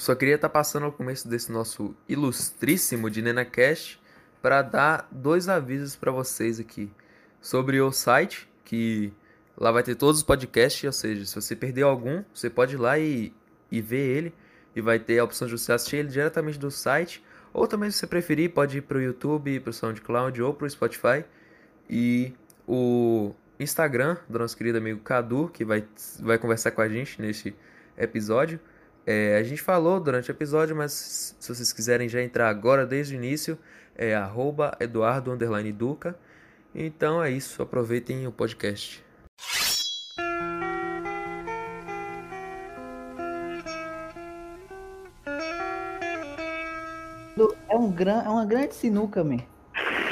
só queria estar tá passando ao começo desse nosso ilustríssimo de NenaCast para dar dois avisos para vocês aqui sobre o site, que lá vai ter todos os podcasts, ou seja, se você perdeu algum, você pode ir lá e, e ver ele, e vai ter a opção de você assistir ele diretamente do site, ou também se você preferir, pode ir para o YouTube, para o SoundCloud ou para o Spotify, e o Instagram do nosso querido amigo Cadu, que vai, vai conversar com a gente neste episódio. É, a gente falou durante o episódio, mas se vocês quiserem já entrar agora desde o início, é arroba Eduardo Duca. Então é isso, aproveitem o podcast. É, um gran, é uma grande sinuca, man.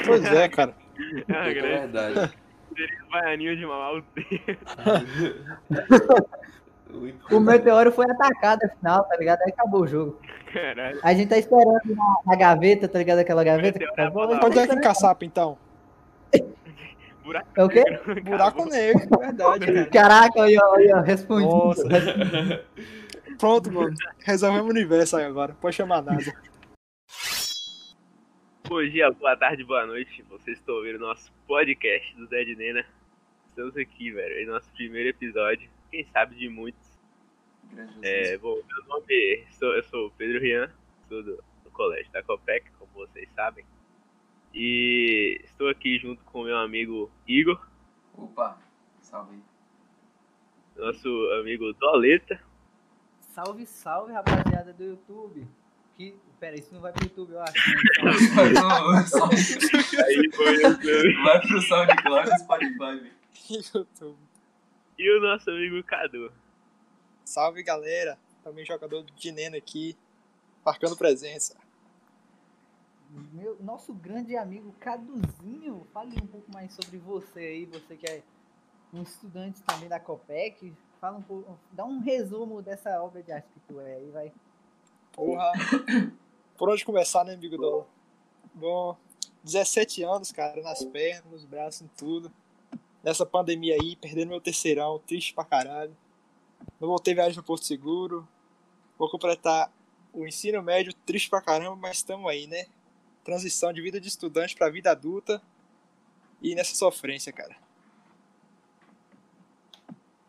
Pois é, cara. É uma grande. É verdade. Baianinho de mamar o O meteoro foi atacado afinal, tá ligado? Aí acabou o jogo. Caralho. A gente tá esperando na, na gaveta, tá ligado? Aquela gaveta. Onde é que caçapa então? Buraco é o quê? Negro, Buraco negro, verdade. Cara. Caraca, aí, ó, aí, ó, respondi. Nossa. Pronto, mano. Resolvemos o universo aí agora. Pode chamar nada. Bom dia, boa tarde, boa noite. Vocês estão ouvindo o nosso podcast do Dead Nena. Estamos aqui, velho, em nosso primeiro episódio. Quem sabe de muitos. É, bom, meu nome sou, eu sou o Pedro Rian, sou do, do colégio da Copec, como vocês sabem. E estou aqui junto com meu amigo Igor. Opa, salve. Nosso amigo Doleta. Salve, salve, rapaziada do YouTube. Que... Pera, isso não vai pro YouTube, eu acho. Aí foi Vai pro SoundCloud e Spotify. YouTube. E o nosso amigo Cadu. Salve, galera. Também jogador de Neno aqui, marcando presença meu, nosso grande amigo Caduzinho. Fale um pouco mais sobre você aí, você que é um estudante também da Copec. Fala um pouco, dá um resumo dessa obra de arte que tu é aí, vai. Porra. Por onde começar, né, amigo Dola? Bom, 17 anos, cara, nas pernas, nos braços, em tudo. Nessa pandemia aí, perdendo meu terceirão, triste pra caralho. Não voltei viagem no Porto Seguro. Vou completar o ensino médio, triste pra caramba, mas estamos aí, né? transição de vida de estudante para vida adulta e nessa sofrência, cara.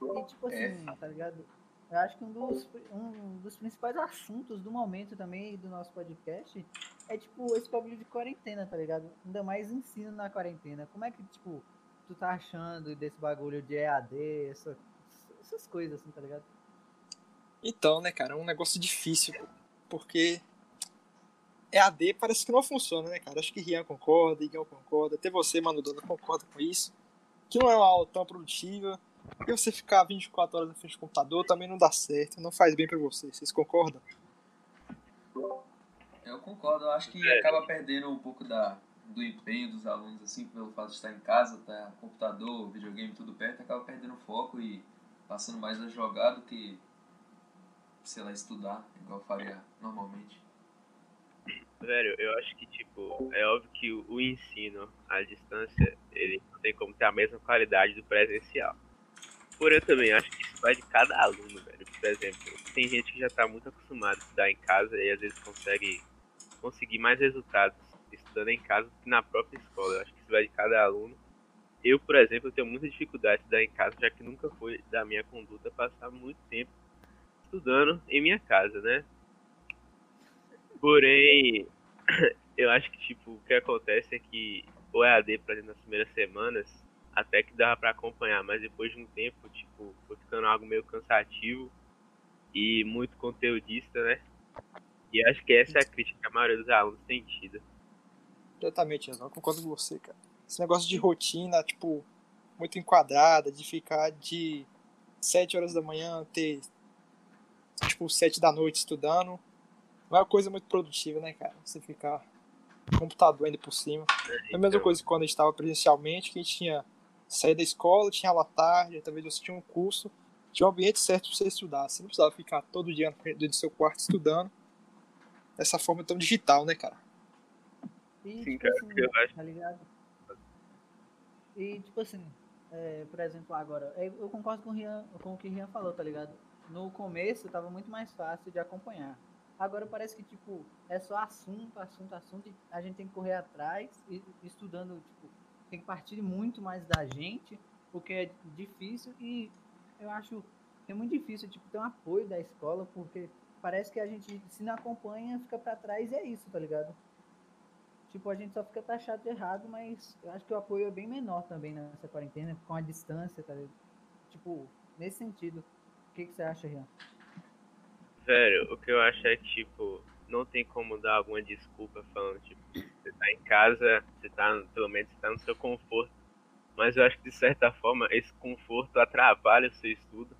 E tipo assim, é. tá ligado? Eu acho que um dos, um dos principais assuntos do momento também do nosso podcast é tipo esse bagulho de quarentena, tá ligado? Ainda mais ensino na quarentena. Como é que, tipo, tu tá achando desse bagulho de EAD, essa, essas coisas assim, tá ligado? Então, né, cara, é um negócio difícil, porque EAD parece que não funciona, né, cara? Acho que Rian concorda, Igor concorda, até você, Mano Dona, concorda com isso. Que não é uma aula tão produtiva. E você ficar 24 horas na frente do computador também não dá certo, não faz bem para você. Vocês concordam? Eu concordo, eu acho que acaba perdendo um pouco da, do empenho dos alunos, assim, pelo fato de estar em casa, tá computador, videogame, tudo perto, acaba perdendo foco e passando mais a jogar do que, sei lá, estudar, igual faria normalmente. Velho, eu acho que, tipo, é óbvio que o, ensino à distância, ele não tem como ter a mesma qualidade do presencial. Porém, eu também acho que isso vai de cada aluno, velho. Por exemplo, tem gente que já tá muito acostumada a estudar em casa e às vezes consegue conseguir mais resultados estudando em casa do que na própria escola. Eu acho que isso vai de cada aluno. Eu, por exemplo, tenho muita dificuldade de estudar em casa, já que nunca foi da minha conduta passar muito tempo estudando em minha casa, né? Porém, eu acho que, tipo, o que acontece é que o EAD, exemplo, nas primeiras semanas, até que dava para acompanhar, mas depois de um tempo, tipo, foi ficando algo meio cansativo e muito conteudista, né? E acho que essa é a crítica que a maioria dos alunos tem tido. Exatamente, eu concordo com você, cara. Esse negócio de rotina, tipo, muito enquadrada, de ficar de 7 horas da manhã ter, tipo, 7 da noite estudando, não é uma coisa muito produtiva, né, cara? Você ficar computador ainda por cima. É a mesma então. coisa que quando a gente estava presencialmente, que a gente tinha sair da escola, tinha aula tarde, talvez você tinha um curso, tinha um ambiente certo para você estudar. Você não precisava ficar todo dia dentro do seu quarto estudando dessa forma tão digital, né, cara? E, Sim, tipo cara, assim, eu acho. Tá ligado? E, tipo assim, é, por exemplo, agora, é, eu concordo com o, Rian, com o que o Rian falou, tá ligado? No começo tava muito mais fácil de acompanhar Agora parece que, tipo, é só assunto, assunto, assunto, e a gente tem que correr atrás, e estudando, tipo, tem que partir muito mais da gente, porque é difícil, e eu acho que é muito difícil, tipo, ter um apoio da escola, porque parece que a gente, se não acompanha, fica para trás e é isso, tá ligado? Tipo, a gente só fica taxado de errado, mas eu acho que o apoio é bem menor também nessa quarentena, com a distância, tá ligado? Tipo, nesse sentido. O que, que você acha, Rian? Velho, o que eu acho é tipo, não tem como dar alguma desculpa falando, tipo, você tá em casa, você tá, pelo menos você tá no seu conforto. Mas eu acho que de certa forma esse conforto atrapalha o seu estudo.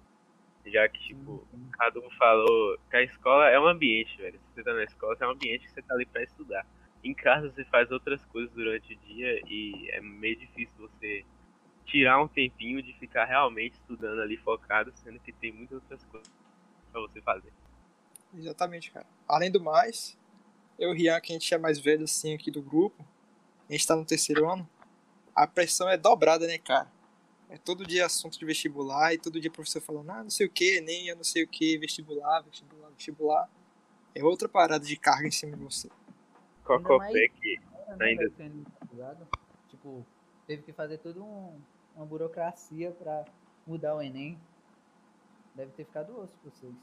Já que, tipo, Cadu falou que a escola é um ambiente, velho. Se você tá na escola, é um ambiente que você tá ali pra estudar. Em casa você faz outras coisas durante o dia e é meio difícil você tirar um tempinho de ficar realmente estudando ali focado, sendo que tem muitas outras coisas para você fazer. Exatamente, cara. Além do mais, eu e o Rian, que a gente é mais velho assim aqui do grupo, a gente tá no terceiro ano, a pressão é dobrada, né, cara? É todo dia assunto de vestibular e todo dia o professor falando, ah, não sei o que, nem eu não sei o que, vestibular, vestibular, vestibular. É outra parada de carga em cima de você. Cocopec ainda. ainda... Tipo, teve que fazer toda um, uma burocracia para mudar o Enem. Deve ter ficado osso pra vocês.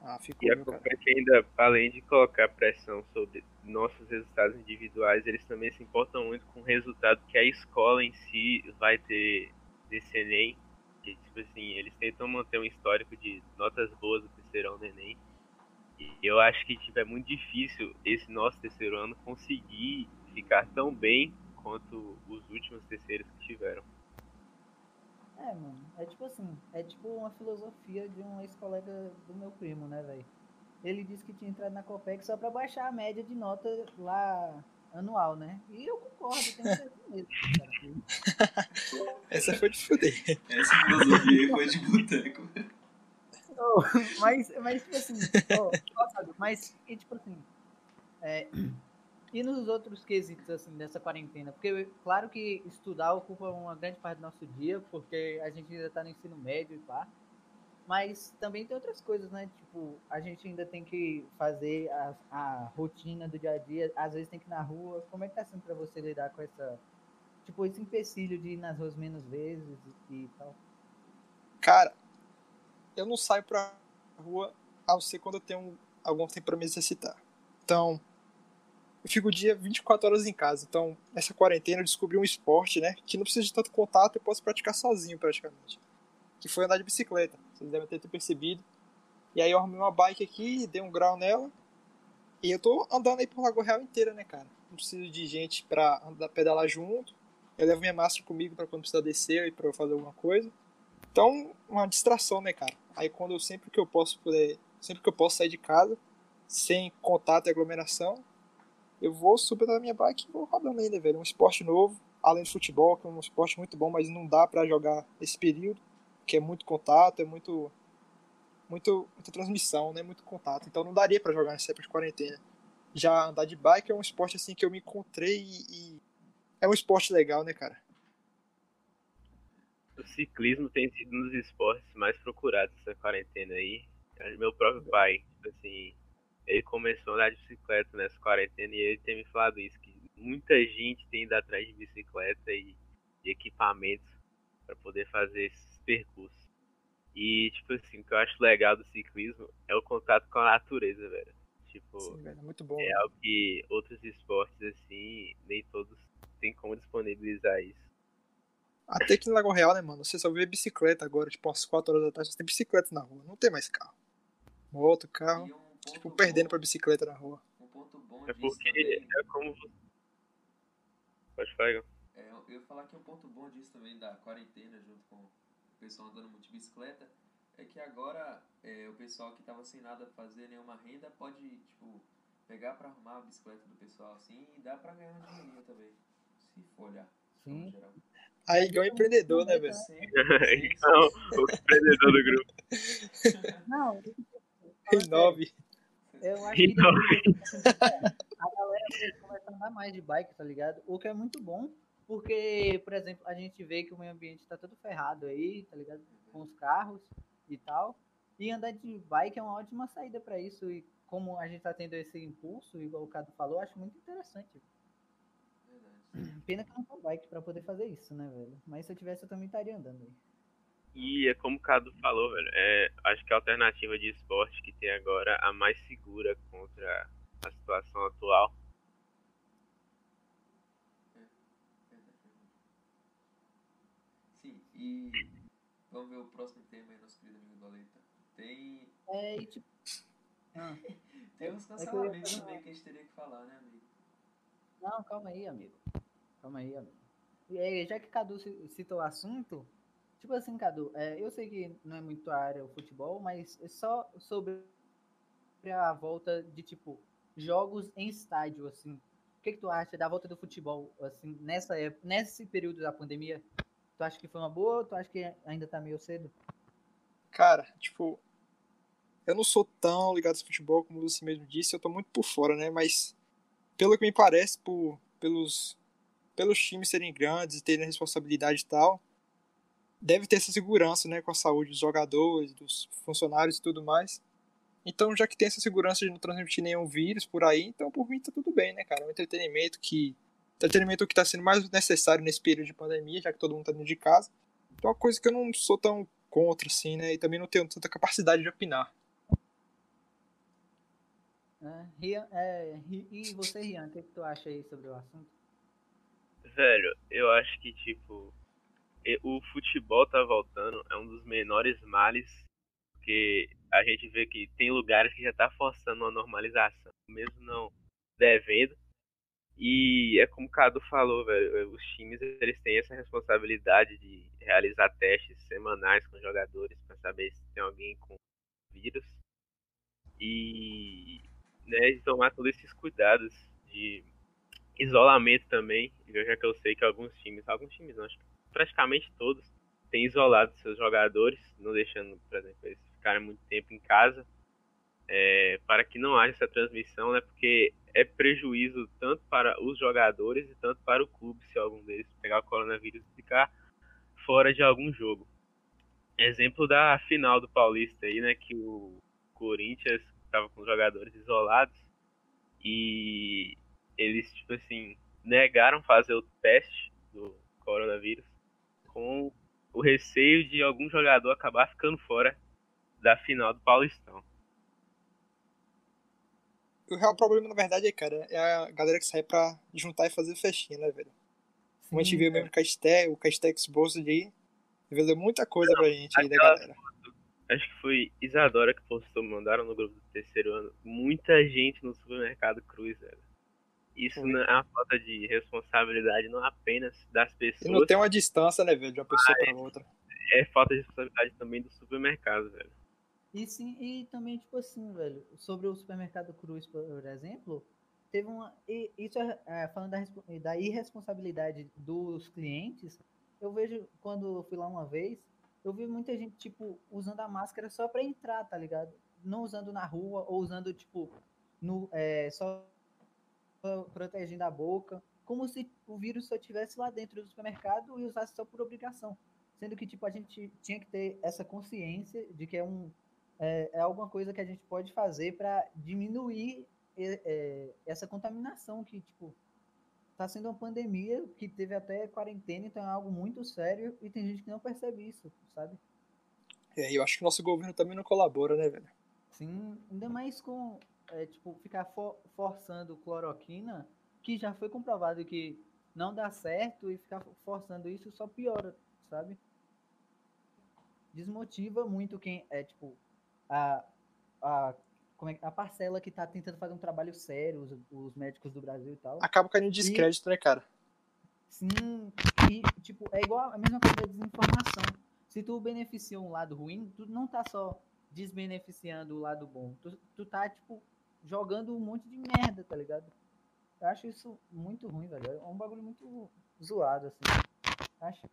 Ah, ficou, e a Copec ainda, além de colocar pressão sobre nossos resultados individuais, eles também se importam muito com o resultado que a escola em si vai ter desse Enem. Que, tipo assim, eles tentam manter um histórico de notas boas do terceirão do Enem. E eu acho que tipo, é muito difícil esse nosso terceiro ano conseguir ficar tão bem quanto os últimos terceiros que tiveram. É, mano, é tipo assim, é tipo uma filosofia de um ex-colega do meu primo, né, velho? Ele disse que tinha entrado na Copec só pra baixar a média de nota lá anual, né? E eu concordo, tem que ser assim mesmo. Cara. Essa foi de fuder. Essa filosofia foi de boteco. Mas, mas, tipo assim, oh, mas, e, tipo assim, é, e nos outros quesitos, assim, dessa quarentena? Porque, claro que estudar ocupa uma grande parte do nosso dia, porque a gente ainda tá no ensino médio e pá. Mas também tem outras coisas, né? Tipo, a gente ainda tem que fazer a, a rotina do dia a dia, às vezes tem que ir na rua. Como é que tá sendo pra você lidar com essa, tipo, esse empecilho de ir nas ruas menos vezes e tal? Cara, eu não saio pra rua a não ser quando eu tenho algum tempo pra me exercitar. Então, eu fico o dia 24 horas em casa. Então, nessa quarentena eu descobri um esporte, né? Que não precisa de tanto contato, eu posso praticar sozinho praticamente. Que foi andar de bicicleta. Vocês devem ter percebido. E aí eu arrumei uma bike aqui, dei um grau nela. E eu tô andando aí por Lagoa Real inteira, né, cara? Não preciso de gente pra andar, pedalar junto. Eu levo minha máscara comigo para quando precisar descer e eu fazer alguma coisa. Então, uma distração, né, cara? Aí quando eu sempre que eu posso poder, sempre que eu posso sair de casa, sem contato e aglomeração, eu vou subir na minha bike e vou rodando ainda, velho. Um esporte novo, além do futebol, que é um esporte muito bom, mas não dá para jogar esse período, que é muito contato, é muito, muito muita transmissão, né? Muito contato. Então não daria para jogar nessa época de quarentena. Já andar de bike é um esporte assim que eu me encontrei e é um esporte legal, né, cara? O ciclismo tem sido um dos esportes mais procurados nessa quarentena aí. Meu próprio pai, tipo assim, ele começou a andar de bicicleta nessa quarentena e ele tem me falado isso, que muita gente tem ido atrás de bicicleta e de equipamentos para poder fazer esses percursos. E, tipo assim, o que eu acho legal do ciclismo é o contato com a natureza, velho. Tipo, Sim, velho, é muito bom. É né? algo que outros esportes, assim, nem todos têm como disponibilizar isso. Até que no Lago Real, né, mano? Você só vê bicicleta agora, tipo, umas 4 horas da tarde, você tem bicicleta na rua, não tem mais carro. Moto, carro. Um Tipo, perdendo bom- pra bicicleta na rua. Um ponto bom É disso porque também, é como. Pode falar, Igor. é, eu ia falar que um ponto bom disso também da quarentena, junto com o pessoal andando muito de bicicleta, é que agora é, o pessoal que tava sem nada pra fazer, nenhuma renda, pode, tipo, pegar pra arrumar a bicicleta do pessoal assim e dá pra ganhar um dinheirinho também. Se for olhar. Sim. geral. Aí igual empreendedor, né, velho? Sim, então, o empreendedor do grupo. Não, Renove. eu acho que Então- a galera começar a andar mais de bike, tá ligado? O que é muito bom, porque, por exemplo, a gente vê que o meio ambiente tá todo ferrado aí, tá ligado? Com os carros e tal. E andar de bike é uma ótima saída para isso. E como a gente tá tendo esse impulso, igual o Cado falou, acho muito interessante. Pena que eu não tenho bike para poder fazer isso, né, velho? Mas se eu tivesse, eu também estaria andando aí. E é como o Cadu falou, velho. É, acho que a alternativa de esporte que tem agora a mais segura contra a situação atual. Sim, e vamos ver o próximo tema aí, nosso querido amigo Doleta. Tem, É, e tipo. Ah, tem uns É que cancelamentos também que a gente teria que falar, né, amigo? não, calma aí, amigo. Calma aí, amigo. Aí, já que Cadu ci- citou o assunto, tipo assim, Cadu, é, eu sei que não é muito a área o futebol, mas é só sobre a volta de, tipo, jogos em estádio, assim. O que, que tu acha da volta do futebol, assim, nessa época, nesse período da pandemia? Tu acha que foi uma boa ou tu acha que ainda tá meio cedo? Cara, tipo, eu não sou tão ligado ao futebol como você mesmo disse, eu tô muito por fora, né? Mas pelo que me parece, por, pelos, pelos times serem grandes e terem responsabilidade e tal, deve ter essa segurança, né, com a saúde dos jogadores, dos funcionários e tudo mais. Então, já que tem essa segurança de não transmitir nenhum vírus por aí, então por mim tá tudo bem, né, cara? É um entretenimento que entretenimento que tá sendo mais necessário nesse período de pandemia, já que todo mundo tá dentro de casa. Então, é uma coisa que eu não sou tão contra, assim, né? E também não tenho tanta capacidade de opinar. É, é, e você, Rian, o que, que tu acha aí sobre o assunto? Velho, eu acho que, tipo, o futebol tá voltando, é um dos menores males, porque a gente vê que tem lugares que já tá forçando uma normalização, mesmo não devendo. E é como o Cadu falou, velho, os times eles têm essa responsabilidade de realizar testes semanais com jogadores para saber se tem alguém com vírus e né, de tomar todos esses cuidados de isolamento também, já que eu sei que alguns times, alguns times não, acho que praticamente todos, têm isolado seus jogadores, não deixando, por exemplo, eles ficarem muito tempo em casa, é, para que não haja essa transmissão, né, porque é prejuízo tanto para os jogadores e tanto para o clube se algum deles pegar o coronavírus e ficar fora de algum jogo. Exemplo da final do Paulista aí, né, que o Corinthians estava com os jogadores isolados e eles, tipo assim, negaram fazer o teste do coronavírus com o receio de algum jogador acabar ficando fora da final do Paulistão. O real problema, na verdade, é, cara, é a galera que sai pra juntar e fazer festinha, né, velho? Como a gente viu mesmo o Casté, o Casté Exposed aí, revelou muita coisa pra gente aí da galera. Acho que foi Isadora que postou, mandaram no grupo do terceiro ano. Muita gente no supermercado Cruz, velho. Isso não é uma falta de responsabilidade não apenas das E pessoas, não tem uma distância, né, velho, de uma pessoa pra outra. é falta de responsabilidade também do supermercado, velho. E sim, e também, tipo assim, velho, sobre o supermercado Cruz, por exemplo, teve uma. e isso é, é, falando da, da irresponsabilidade dos clientes, eu vejo, quando eu fui lá uma vez, eu vi muita gente, tipo, usando a máscara só pra entrar, tá ligado? Não usando na rua, ou usando, tipo, no, é, só protegendo a boca, como se o vírus só estivesse lá dentro do supermercado e usasse só por obrigação. Sendo que, tipo, a gente tinha que ter essa consciência de que é um é, é alguma coisa que a gente pode fazer para diminuir é, é, essa contaminação que, tipo, tá sendo uma pandemia que teve até quarentena, então é algo muito sério e tem gente que não percebe isso, sabe? É, eu acho que o nosso governo também não colabora, né, velho? Sim, ainda mais com, é, tipo, ficar for- forçando cloroquina, que já foi comprovado que não dá certo e ficar forçando isso só piora, sabe? Desmotiva muito quem é, tipo, a, a, como é, a parcela que tá tentando fazer um trabalho sério, os, os médicos do Brasil e tal. Acaba caindo em descrédito, né, cara? Sim, e, tipo, é igual a mesma coisa da desinformação. Se tu beneficia um lado ruim, tu não tá só desbeneficiando o lado bom. Tu, tu tá, tipo, jogando um monte de merda, tá ligado? Eu acho isso muito ruim, velho. É um bagulho muito zoado, assim. Acho,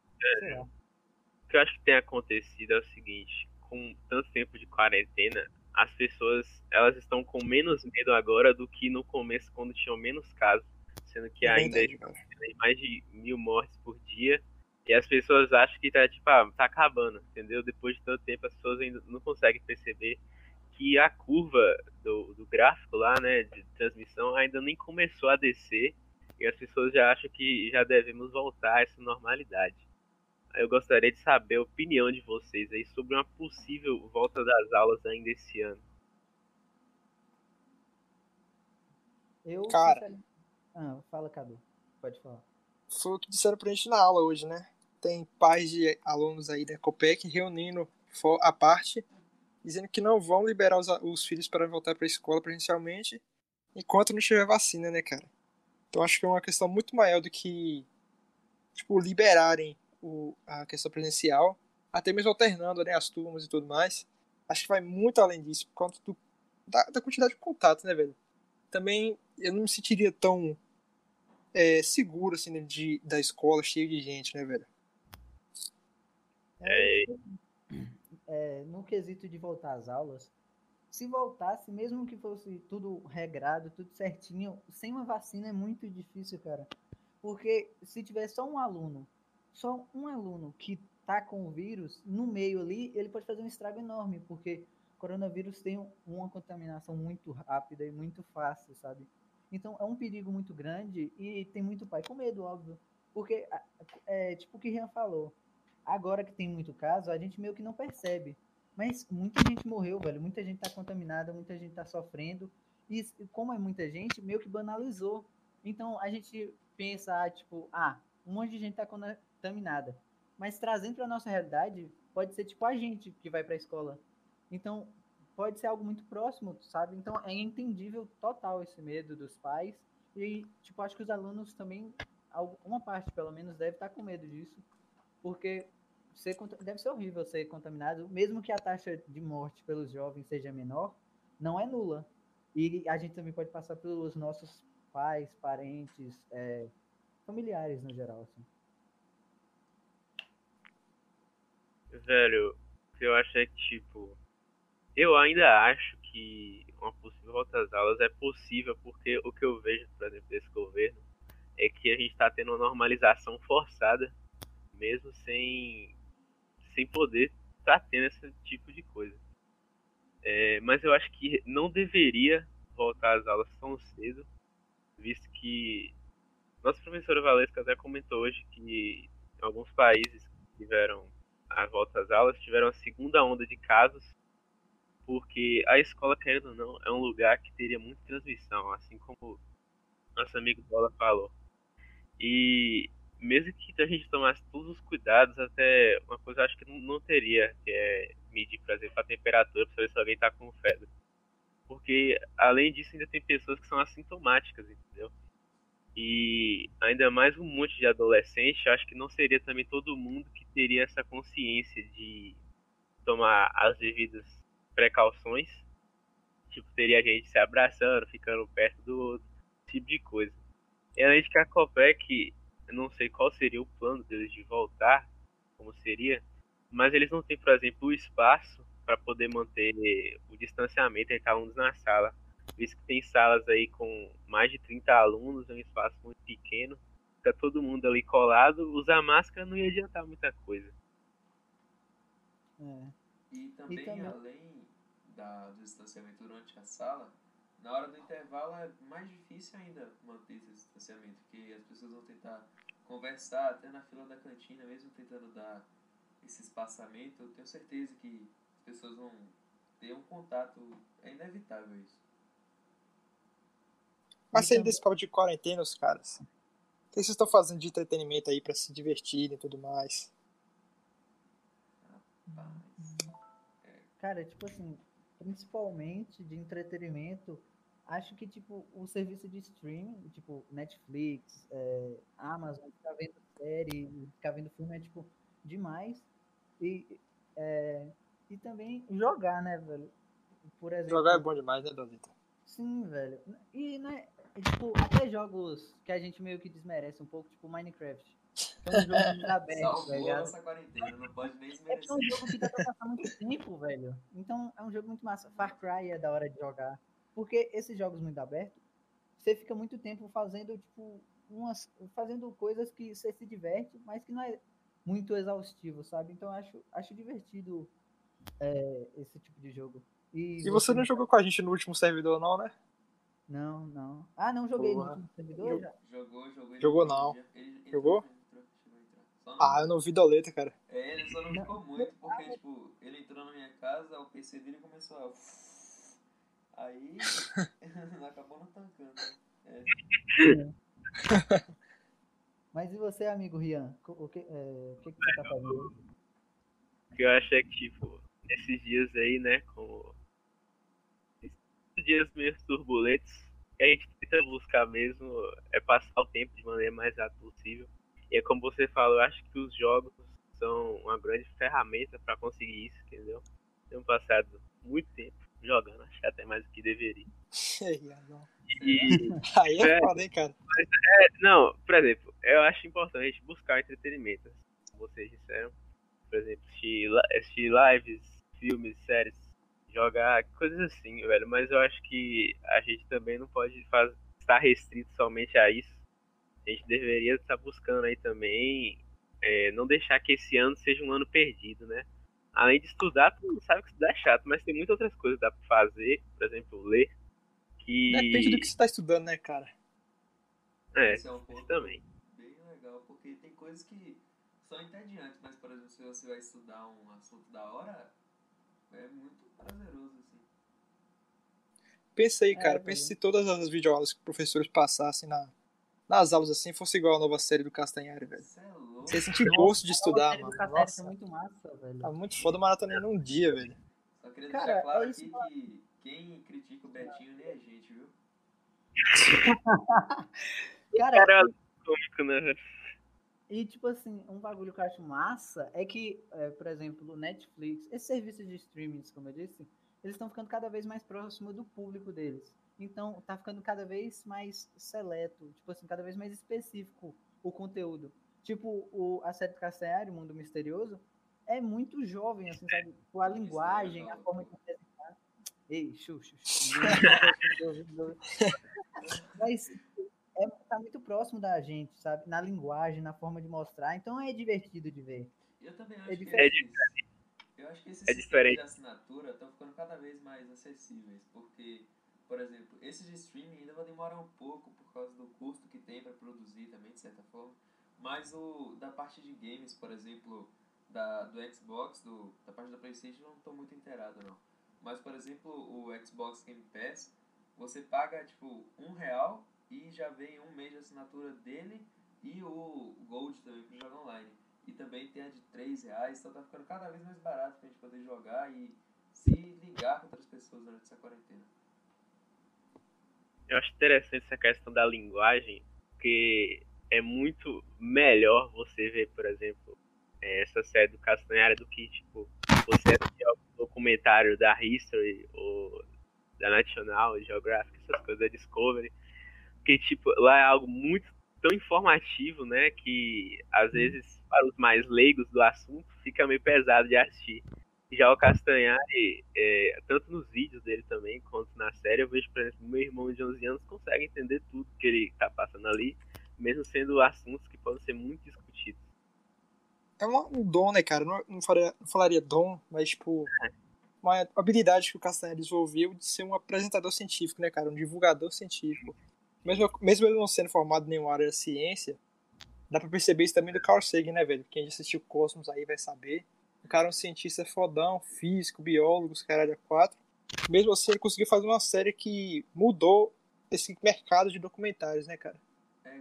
lá. O que eu acho que tem acontecido é o seguinte, com tanto tempo de quarentena, as pessoas elas estão com menos medo agora do que no começo, quando tinham menos casos. Sendo que É ainda tem mais de mil mortes por dia E as pessoas acham que tá, tipo, ah, tá acabando, entendeu? Depois de tanto tempo, as pessoas ainda não conseguem perceber que a curva do, do gráfico lá, né, de transmissão, ainda nem começou a descer e as pessoas já acham que já devemos voltar a essa normalidade. Eu gostaria de saber a opinião de vocês aí sobre uma possível volta das aulas ainda esse ano. Eu, Cara. sinceramente- Ah, fala, Cadu. Pode falar. Foi o que disseram pra gente na aula hoje, né? Tem pais de alunos aí da Copec reunindo a parte, dizendo que não vão liberar os, a- os filhos para voltar pra escola presencialmente enquanto não tiver vacina, né, cara? Então acho que é uma questão muito maior do que, tipo, liberarem o, a questão presencial, até mesmo alternando né, as turmas e tudo mais. Acho que vai muito além disso, por conta do, da, da quantidade de contato, né, velho? Também eu não me sentiria tão é, seguro, assim, de, da escola, cheio de gente, né, velho? É, É, no quesito de voltar às aulas, se voltasse, mesmo que fosse tudo regrado, tudo certinho, sem uma vacina é muito difícil, cara. Porque se tiver só um aluno, só um aluno que tá com o vírus no meio ali, ele pode fazer um estrago enorme, porque coronavírus tem um- uma contaminação muito rápida e muito fácil, sabe? Então é um perigo muito grande e tem muito pai com medo, óbvio. Porque, é, tipo o que Rian falou, agora que tem muito caso, a gente meio que não percebe. Mas muita gente morreu, velho. Muita gente tá contaminada, muita gente tá sofrendo. E como é muita gente, meio que banalizou. Então a gente pensa, ah, tipo, ah, um monte de gente tá contaminada. Mas trazendo pra nossa realidade, pode ser tipo a gente que vai pra escola. Então pode ser algo muito próximo, sabe? Então é entendível total esse medo dos pais. E, tipo, acho que os alunos também, algu- uma parte pelo menos, deve estar com medo disso. Porque ser, deve ser horrível ser contaminado, mesmo que a taxa de morte pelos jovens seja menor, não é nula. E a gente também pode passar pelos nossos pais, parentes, é, familiares no geral. Assim. velho, eu acho é que, tipo, eu ainda acho que uma possível volta às aulas é possível, porque o que eu vejo, por exemplo, desse governo, é que a gente tá tendo uma normalização forçada, mesmo sem, sem poder tá tendo esse tipo de coisa. É, mas eu acho que não deveria voltar às aulas tão cedo, visto que nossa professora Valesca até comentou hoje que alguns países tiveram a volta às aulas tiveram a segunda onda de casos, porque a escola, querendo ou não, é um lugar que teria muita transmissão, assim como nosso amigo Bola falou. E mesmo que a gente tomasse todos os cuidados, até uma coisa eu acho que não, teria, que é medir, por exemplo, a temperatura para saber se alguém está com febre. Porque, além disso, ainda tem pessoas que são assintomáticas, entendeu? E ainda mais um monte de adolescente, acho que não seria também todo mundo que teria essa consciência de tomar as devidas precauções. Tipo, teria gente se abraçando, ficando perto do outro, esse tipo de coisa. E além de que a Copec, eu não sei qual seria o plano deles de voltar, como seria, mas eles não têm, por exemplo, o espaço para poder manter o distanciamento entre alunos na sala. Visto que tem salas aí com mais de 30 alunos, é um espaço muito pequeno, fica todo mundo ali colado, usar máscara não ia adiantar muita coisa. É. E também, também- além da, do distanciamento durante a sala, na hora do intervalo é mais difícil ainda manter esse distanciamento, porque as pessoas vão tentar conversar até na fila da cantina, mesmo tentando dar esse espaçamento, eu tenho certeza que as pessoas vão ter um contato, é inevitável isso. Mas saindo Então- desse papo de quarentena, os caras. O que vocês estão fazendo de entretenimento aí pra se divertirem e tudo mais? Cara, tipo assim, principalmente de entretenimento, acho que, tipo, o serviço de streaming, tipo, Netflix, é, Amazon, ficar vendo série, ficar vendo filme é, tipo, demais. E, é, e também jogar, né, velho? Por exemplo... Jogar é bom demais, né, Donita? Sim, velho. E, né, é, tipo, até jogos que a gente meio que desmerece um pouco, tipo Minecraft. É um jogo muito aberto, tá salvou a ligado? nossa quarentena, não pode nem É desmerecer. é um jogo que dá pra passar muito tempo, velho. Então é um jogo muito massa. Far Cry é da hora de jogar. Porque esses jogos muito abertos, você fica muito tempo fazendo, tipo, umas. fazendo coisas que você se diverte, mas que não é muito exaustivo, sabe? Então eu acho, acho divertido é, esse tipo de jogo. E, E você não jogou com a gente no último servidor, não, né? Não, não. Ah, não joguei Porra. no último servidor já? Jogou, jogou. ele Jogou não. Ele entrou, Jogou? não- Ah, eu não vi doleta, cara. É, ele só não Não. ficou muito, porque, tipo, ele entrou na minha casa, o PC dele começou a... Aí, acabou não tancando. né? É, Mas e você, amigo Rian? O que, é, o que, que você tá fazendo? O que eu acho é que, tipo, nesses dias aí, né, com esses dias meio turbulentos, o que a gente tenta buscar mesmo é passar o tempo de maneira mais rápida possível. E é como você falou, eu acho que os jogos são uma grande ferramenta para conseguir isso, entendeu? Tenho passado muito tempo jogando, acho que até mais do que deveria. E, Aí é É. foda, hein, cara. não, por exemplo, eu acho importante buscar entretenimento, como vocês disseram. Por exemplo, assistir, assistir lives, filmes, séries, jogar, coisas assim, velho. Mas eu acho que a gente também não pode faz, estar restrito somente a isso. A gente deveria estar buscando aí também é, não deixar que esse ano seja um ano perdido, né? Além de estudar, mundo sabe que estudar é chato, mas tem muitas outras coisas que dá pra fazer, por exemplo, ler. Que... Depende do que você tá estudando, né, cara? É, esse é um isso ponto também. bem legal, porque tem coisas que são entediantes, mas, por exemplo, se você vai estudar um assunto da hora, é muito prazeroso, assim. Pensa aí, É, cara. velho. Pensa se todas as videoaulas que os professores passassem na, nas aulas assim fosse igual a nova série do Castanhari, velho. É. Você sentir gosto de estudar, mano. Nossa, é muito massa, velho. tá muito foda maratona em um dia, velho. Só queria Cara, deixar claro é isso aqui que quem critica o Betinho nem é gente, viu? Cara, Cara, cômico, né? E, tipo assim, um bagulho que eu acho massa é que, é, por exemplo, o Netflix, esses serviços de streaming, como eu disse, eles estão ficando cada vez mais próximo do público deles. Então, tá ficando cada vez mais seleto, tipo assim, cada vez mais específico o conteúdo. Tipo, o, a série do Castanhari, o Mundo Misterioso, é muito jovem, assim, sabe? Tipo, a linguagem, a forma de apresentar. Ei, xuxa. Mas é, tá muito próximo da gente, sabe? Na linguagem, na forma de mostrar. Então é divertido de ver. Eu também acho É que diferente. Eu acho que esses É sistemas diferente. de assinatura estão ficando cada vez mais acessíveis, porque, por exemplo, esses de streaming ainda vão demorar um pouco por causa do custo que tem para produzir também, de certa forma. Mas o da parte de games, por exemplo, da, do Xbox, do, da parte da Playstation, eu não estou muito inteirado não. Mas, por exemplo, o Xbox Game Pass, você paga tipo um real e já vem um mês de assinatura dele e o Gold também para jogar online. E também tem a de 3 reais, então tá ficando cada vez mais barato pra gente poder jogar e se ligar com outras pessoas durante essa quarentena. Eu acho interessante essa questão da linguagem, porque é muito melhor você ver, por exemplo, eh, essa série do Castanhari do que, tipo, você assistir ao documentário da History ou da National Geographic, essas coisas da Discovery. Porque, tipo, lá é algo muito tão informativo, né, que às vezes, para os mais leigos do assunto, fica meio pesado de assistir. Já o Castanhari, é, tanto nos vídeos dele também, quanto na série, eu vejo, por exemplo, meu irmão de 11 anos consegue entender tudo que ele tá passando ali, mesmo sendo assuntos que podem ser muito discutidos. É um dom, né, cara? Não, não, falaria, não falaria dom, mas, tipo, uma habilidade que o Castanheira desenvolveu de ser um apresentador científico, né, cara? Um divulgador científico. Mesmo, mesmo ele não sendo formado em nenhuma área da ciência, dá pra perceber isso também do Carl Sagan, né, velho? Quem já assistiu Cosmos aí vai saber. O cara é um cientista fodão, físico, biólogo, os caras de quatro. Mesmo assim, ele conseguiu fazer uma série que mudou esse mercado de documentários, né, cara?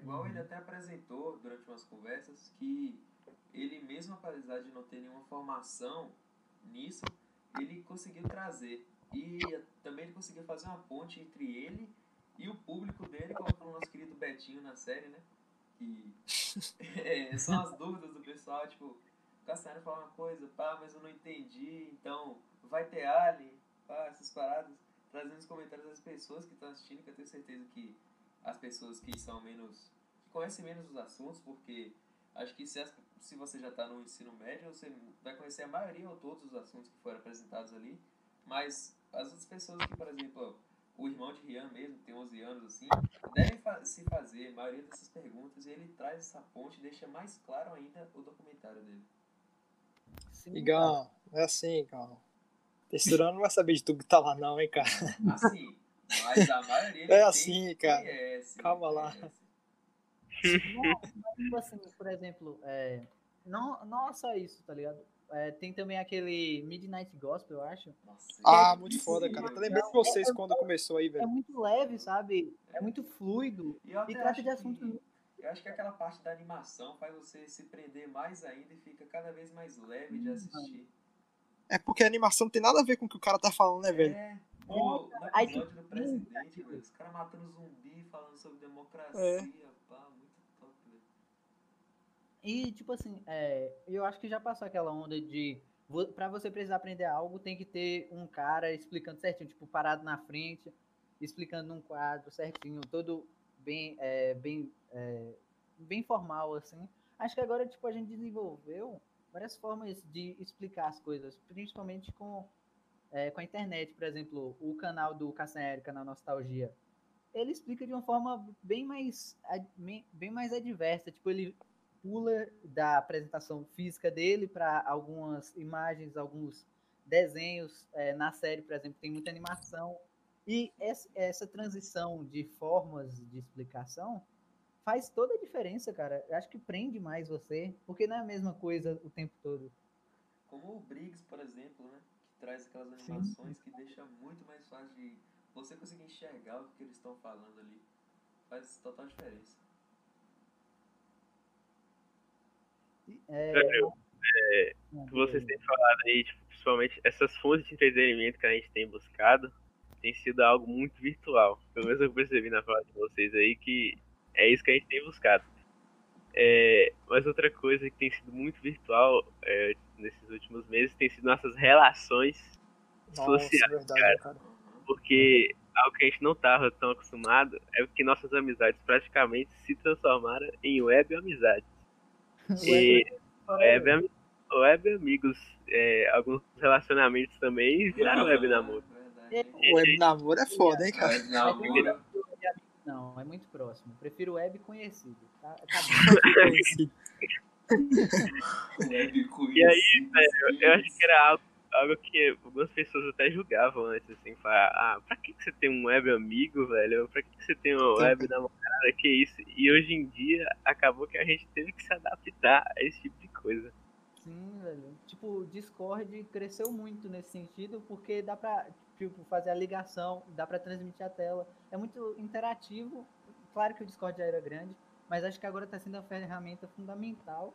Igual ele até apresentou durante umas conversas que ele mesmo, apesar de não ter nenhuma formação nisso, ele conseguiu trazer. E também ele conseguiu fazer uma ponte entre ele e o público dele, colocando o nosso querido Betinho na série, né? Que é, são as dúvidas do pessoal, tipo, o Castanheira fala uma coisa, pá, mas eu não entendi, então vai ter Alien, pá, essas paradas, trazendo os comentários das pessoas que estão assistindo, que eu tenho certeza que as pessoas que são menos. que conhecem menos os assuntos, porque acho que se, as- se você já está no ensino médio, você vai conhecer a maioria ou todos os assuntos que foram apresentados ali, mas as outras pessoas que, por exemplo, o irmão de Rian mesmo, tem 11 anos assim, deve fa se fazer a maioria dessas perguntas e ele traz essa ponte e deixa mais claro ainda o documentário dele. Sim, Igão, é assim, Igão. Texturando não vai saber de tudo que tá lá não, hein, cara. Assim, mas a maioria É assim, cara. conhece, Calma lá. Não, mas, tipo assim, por exemplo, é, não, não é só isso, tá ligado? É, tem também aquele Midnight Gospel, eu acho. Nossa, Ah, é muito foda, cara. Eu lembrei de vocês quando começou aí, É velho. muito leve, sabe? É muito fluido. E E trata de assuntos que, eu acho que aquela parte da animação faz você se prender mais ainda e fica cada vez mais leve de assistir. É porque a animação não tem nada a ver com o que o cara tá falando, né, velho? É, no, no Aí, episódio do presidente, velho, os caras matando zumbi, falando sobre democracia, É. pá, muito top, velho. E, tipo assim, é, eu acho que já passou aquela onda de. Pra você precisar aprender algo, tem que ter um cara explicando certinho, tipo, parado na frente, explicando num quadro certinho, todo bem, é, bem, é, bem formal, assim. Acho que agora, tipo, a gente desenvolveu várias formas de explicar as coisas, principalmente com, é, com a internet. Por exemplo, o canal do Castanheiro, canal Nostalgia, ele explica de uma forma bem mais, bem mais adversa. Tipo, ele pula da apresentação física dele para algumas imagens, alguns desenhos. É, na série, por exemplo, tem muita animação. E essa, essa transição de formas de explicação faz toda a diferença, cara. Eu acho que prende mais você, porque não é a mesma coisa o tempo todo. Como o Briggs, por exemplo, né? Traz aquelas animações que deixa muito mais fácil de você conseguir enxergar o que eles estão falando ali. Faz total diferença. É, não, que vocês têm falado aí, tipo, principalmente essas fontes de entretenimento que a gente tem buscado, tem sido algo muito virtual. Pelo menos eu percebi na fala de vocês aí que é isso que a gente tem buscado. É, mas outra coisa que tem sido muito virtual é, nesses últimos meses tem sido nossas relações Nossa, sociais, verdade, cara. cara. Porque algo que a gente não estava tão acostumado é que nossas amizades praticamente se transformaram em web amizades. E web, web amigos, é, alguns relacionamentos também viraram web namoro. O web namoro é foda, hein, cara. Namoro, Não, é muito próximo. Prefiro web conhecido. Tá, tá web E aí, conhecido, Eu acho que era algo, algo que algumas pessoas até julgavam antes, assim, falar, ah, pra que, você tem um web amigo, velho? Pra que, que você tem uma web namorada? Que isso? E hoje em dia acabou que a gente teve que se adaptar a esse tipo de coisa. Sim, velho. Tipo, o Discord cresceu muito nesse sentido, porque dá pra tipo, fazer a ligação, dá pra transmitir a tela. É muito interativo. Claro que o Discord já era grande, mas acho que agora tá sendo uma ferramenta fundamental.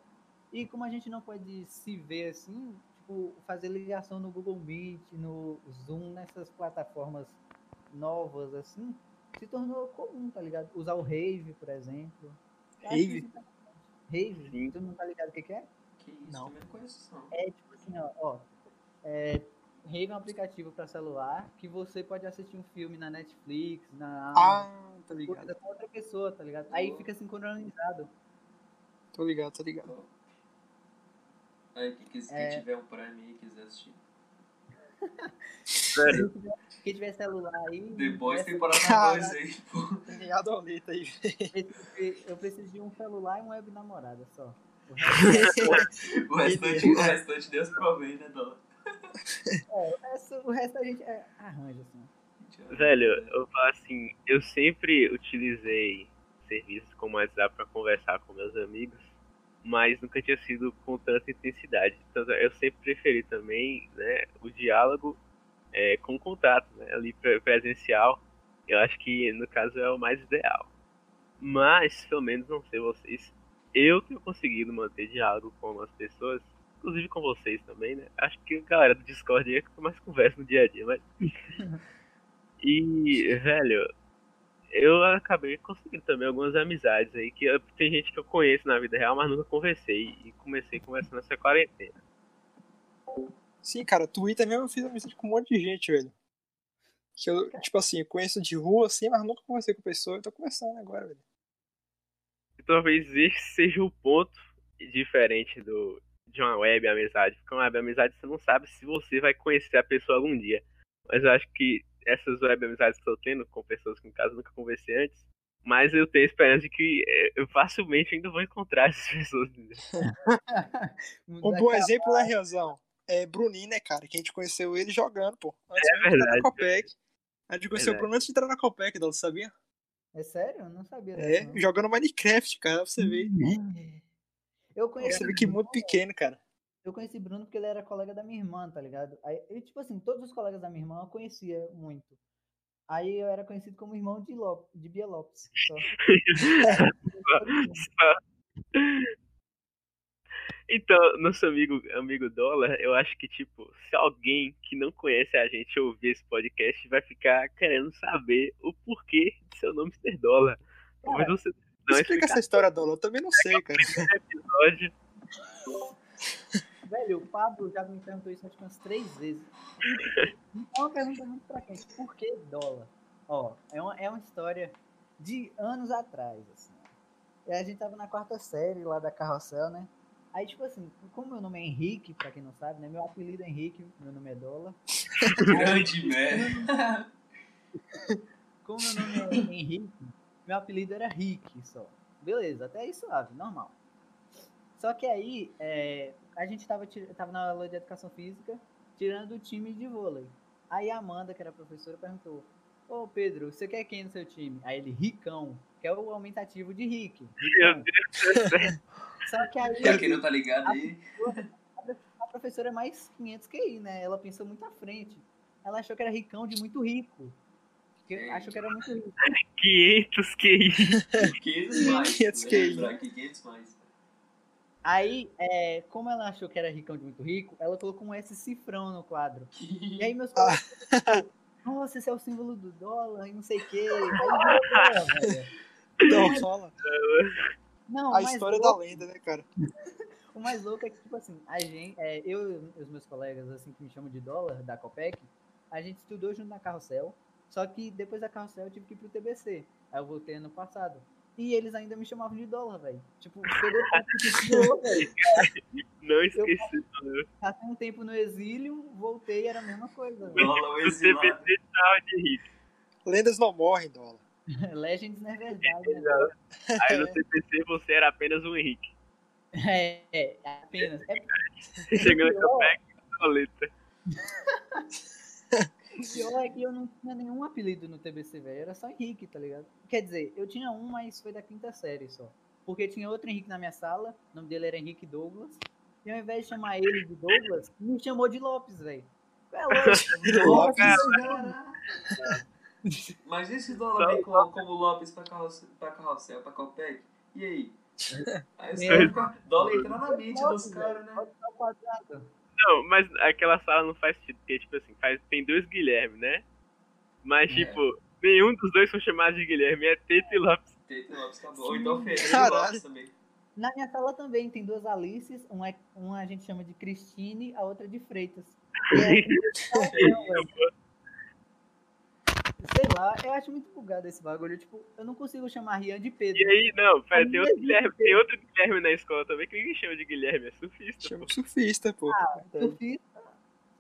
E como a gente não pode se ver assim, tipo, fazer ligação no Google Meet, no Zoom, nessas plataformas novas assim, se tornou comum, tá ligado? Usar o Rave, por exemplo. Rave? Rave? Sim. Tu não tá ligado o que que é? Que isso, Não. não conheço não. É tipo assim, ó, ó é, Rave é um aplicativo para celular que você pode assistir um filme na Netflix, na Ah, tô ligado, com outra pessoa, tá ligado? Aí fica sincronizado. tô ligado, tô ligado. Aí, quem, É. tiver um Prime aí e quiser assistir. Velho, Quem tiver celular aí. Boys essa- temporada Cara. 2 aí, pô. Tem Adolita aí, Eu preciso de um celular e um web namorada só. O restante, o restante Deus provém, né, Dó? É, o resto, o resto a gente é, arranja, assim. velho, eu assim, eu sempre utilizei serviços como WhatsApp pra conversar com meus amigos, mas nunca tinha sido com tanta intensidade. Então eu sempre preferi também, né, o diálogo é, com contato, né, ali pre- presencial. Eu acho que no caso é o mais ideal. Mas, pelo menos não sei vocês, eu tenho conseguido manter diálogo com as pessoas, inclusive com vocês também, né? Acho que a galera do Discord é que mais converso no dia a dia, mas e, velho, eu acabei conseguindo também algumas amizades aí, que eu- tem gente que eu conheço na vida real, mas nunca conversei. E comecei conversando nessa quarentena. Sim, cara, Twitter mesmo eu fiz amizade com um monte de gente, velho. Que eu, tipo assim, eu conheço de rua, assim, mas nunca conversei com pessoa. Eu tô conversando agora, velho. E talvez esse seja o ponto diferente do, de uma web amizade. Porque uma web amizade você não sabe se você vai conhecer a pessoa algum dia. Mas eu acho que essas web amizades que eu tô tendo com pessoas que, no caso, nunca conversei antes. Mas eu tenho esperança de que é, eu facilmente ainda vou encontrar essas pessoas. Um bom exemplo, né, Riozão? É Bruninho, né, cara? Que a gente conheceu ele jogando, pô. Antes É de entrar verdade. na Copec. A gente conheceu o. Bruno antes de entrar na Copec, Dolo, sabia? É sério? Eu não sabia. É, não. jogando Minecraft, cara, pra você ver. Eu conheci você que muito pequeno, cara. Eu conheci Bruno porque ele era colega da minha irmã, tá ligado? Aí, e, tipo assim, todos os colegas da minha irmã eu conhecia muito. Aí eu era conhecido como irmão de, Lop, de Bia Lopes. Só. Então, nosso amigo, amigo Dólar, eu acho que, tipo, se alguém que não conhece a gente ouvir esse podcast vai ficar querendo saber o porquê de seu nome ser Dólar. Talvez você não Explica essa história, Dolo. Eu também não sei, cara. episódio. Velho, o Pablo já me perguntou isso acho que umas três vezes. E é uma pergunta muito pra quente. Por que dólar? Ó, é uma, é uma história de anos atrás, assim. E a gente tava na quarta série lá da Carrossel, né? Aí, tipo assim, como meu nome é Henrique, pra quem não sabe, né? Meu apelido é Henrique, meu nome é Dólar. Grande merda. Como meu nome é Henrique, meu apelido era Rick só. Beleza, até aí suave, normal. Só que aí, é, a gente tava, tava na aula de educação física, tirando o time de vôlei. Aí a Amanda, que era professora, perguntou: Ô Pedro, você quer quem no seu time? Aí ele, Ricão, que é o aumentativo de Rick. Meu Ricão. Deus do céu. Só que aí Pra quem não tá ligado aí, a professora é mais 500 QI, né? Ela pensou muito à frente. Ela achou que era Ricão de muito rico. Que achou que era muito rico. 500 QI. 500 mais. 500 né? QI. Lembrar que 500 mais. Aí, é, como ela achou que era ricão de muito rico, ela colocou um S cifrão no quadro. E aí meus colegas, nossa, esse é o símbolo do dólar e não sei o quê. Aí, virou, velho. Não, A história da louco- lenda, né, cara? O mais louco é que, tipo assim, a gente, é, eu e os meus colegas, assim, que me chamam de dólar, da Copec, a gente estudou junto na Carrossel, só que depois da Carrossel eu tive que ir pro TBC. Aí eu voltei ano passado. E eles ainda me chamavam de dólar, velho. Tipo, pegou tempo que estudou, velho. Não esqueci. Passei um tempo no exílio, voltei, era a mesma coisa. Dólar o. TBC tava de rico. Lendas não morrem, Dólar. Legends não é verdade, né? Aí no TBC você era apenas um Henrique. É, é, apenas. É, Chegando na Copec, doleta. O pior é que eu não tinha nenhum apelido no TBC, velho. Era só Henrique, tá ligado? Quer dizer, eu tinha um, mas foi da quinta série só. Porque tinha outro Henrique na minha sala, o nome dele era Henrique Douglas. E ao invés de chamar ele de Douglas, me chamou de Lopes, velho. É louco? Lopes. Mas e se dólar vem como, como Lopes pra carrossel, pra, carrossel, pra Copec? E aí? Aí os É. caras. Dólar entra na mente dos caras, né? Não, mas aquela sala não faz sentido, porque, tipo assim, faz, tem dois Guilherme, né? Mas, É. tipo, nenhum dos dois são chamados de Guilherme, é Teto e Lopes. Tete Lopes acabou. Ou então Caralho. Lopes também. Na minha sala também tem duas Alices, uma, é- uma a gente chama de Cristine, a outra de Freitas. E é-. Sei lá, eu acho muito bugado esse bagulho. Tipo, eu não consigo chamar Rian de Pedro. E aí, não, pera, tem outro existe Guilherme, tem outro Guilherme na escola também que ninguém chama de Guilherme, é surfista. Chama pô. surfista, pô. Surfista.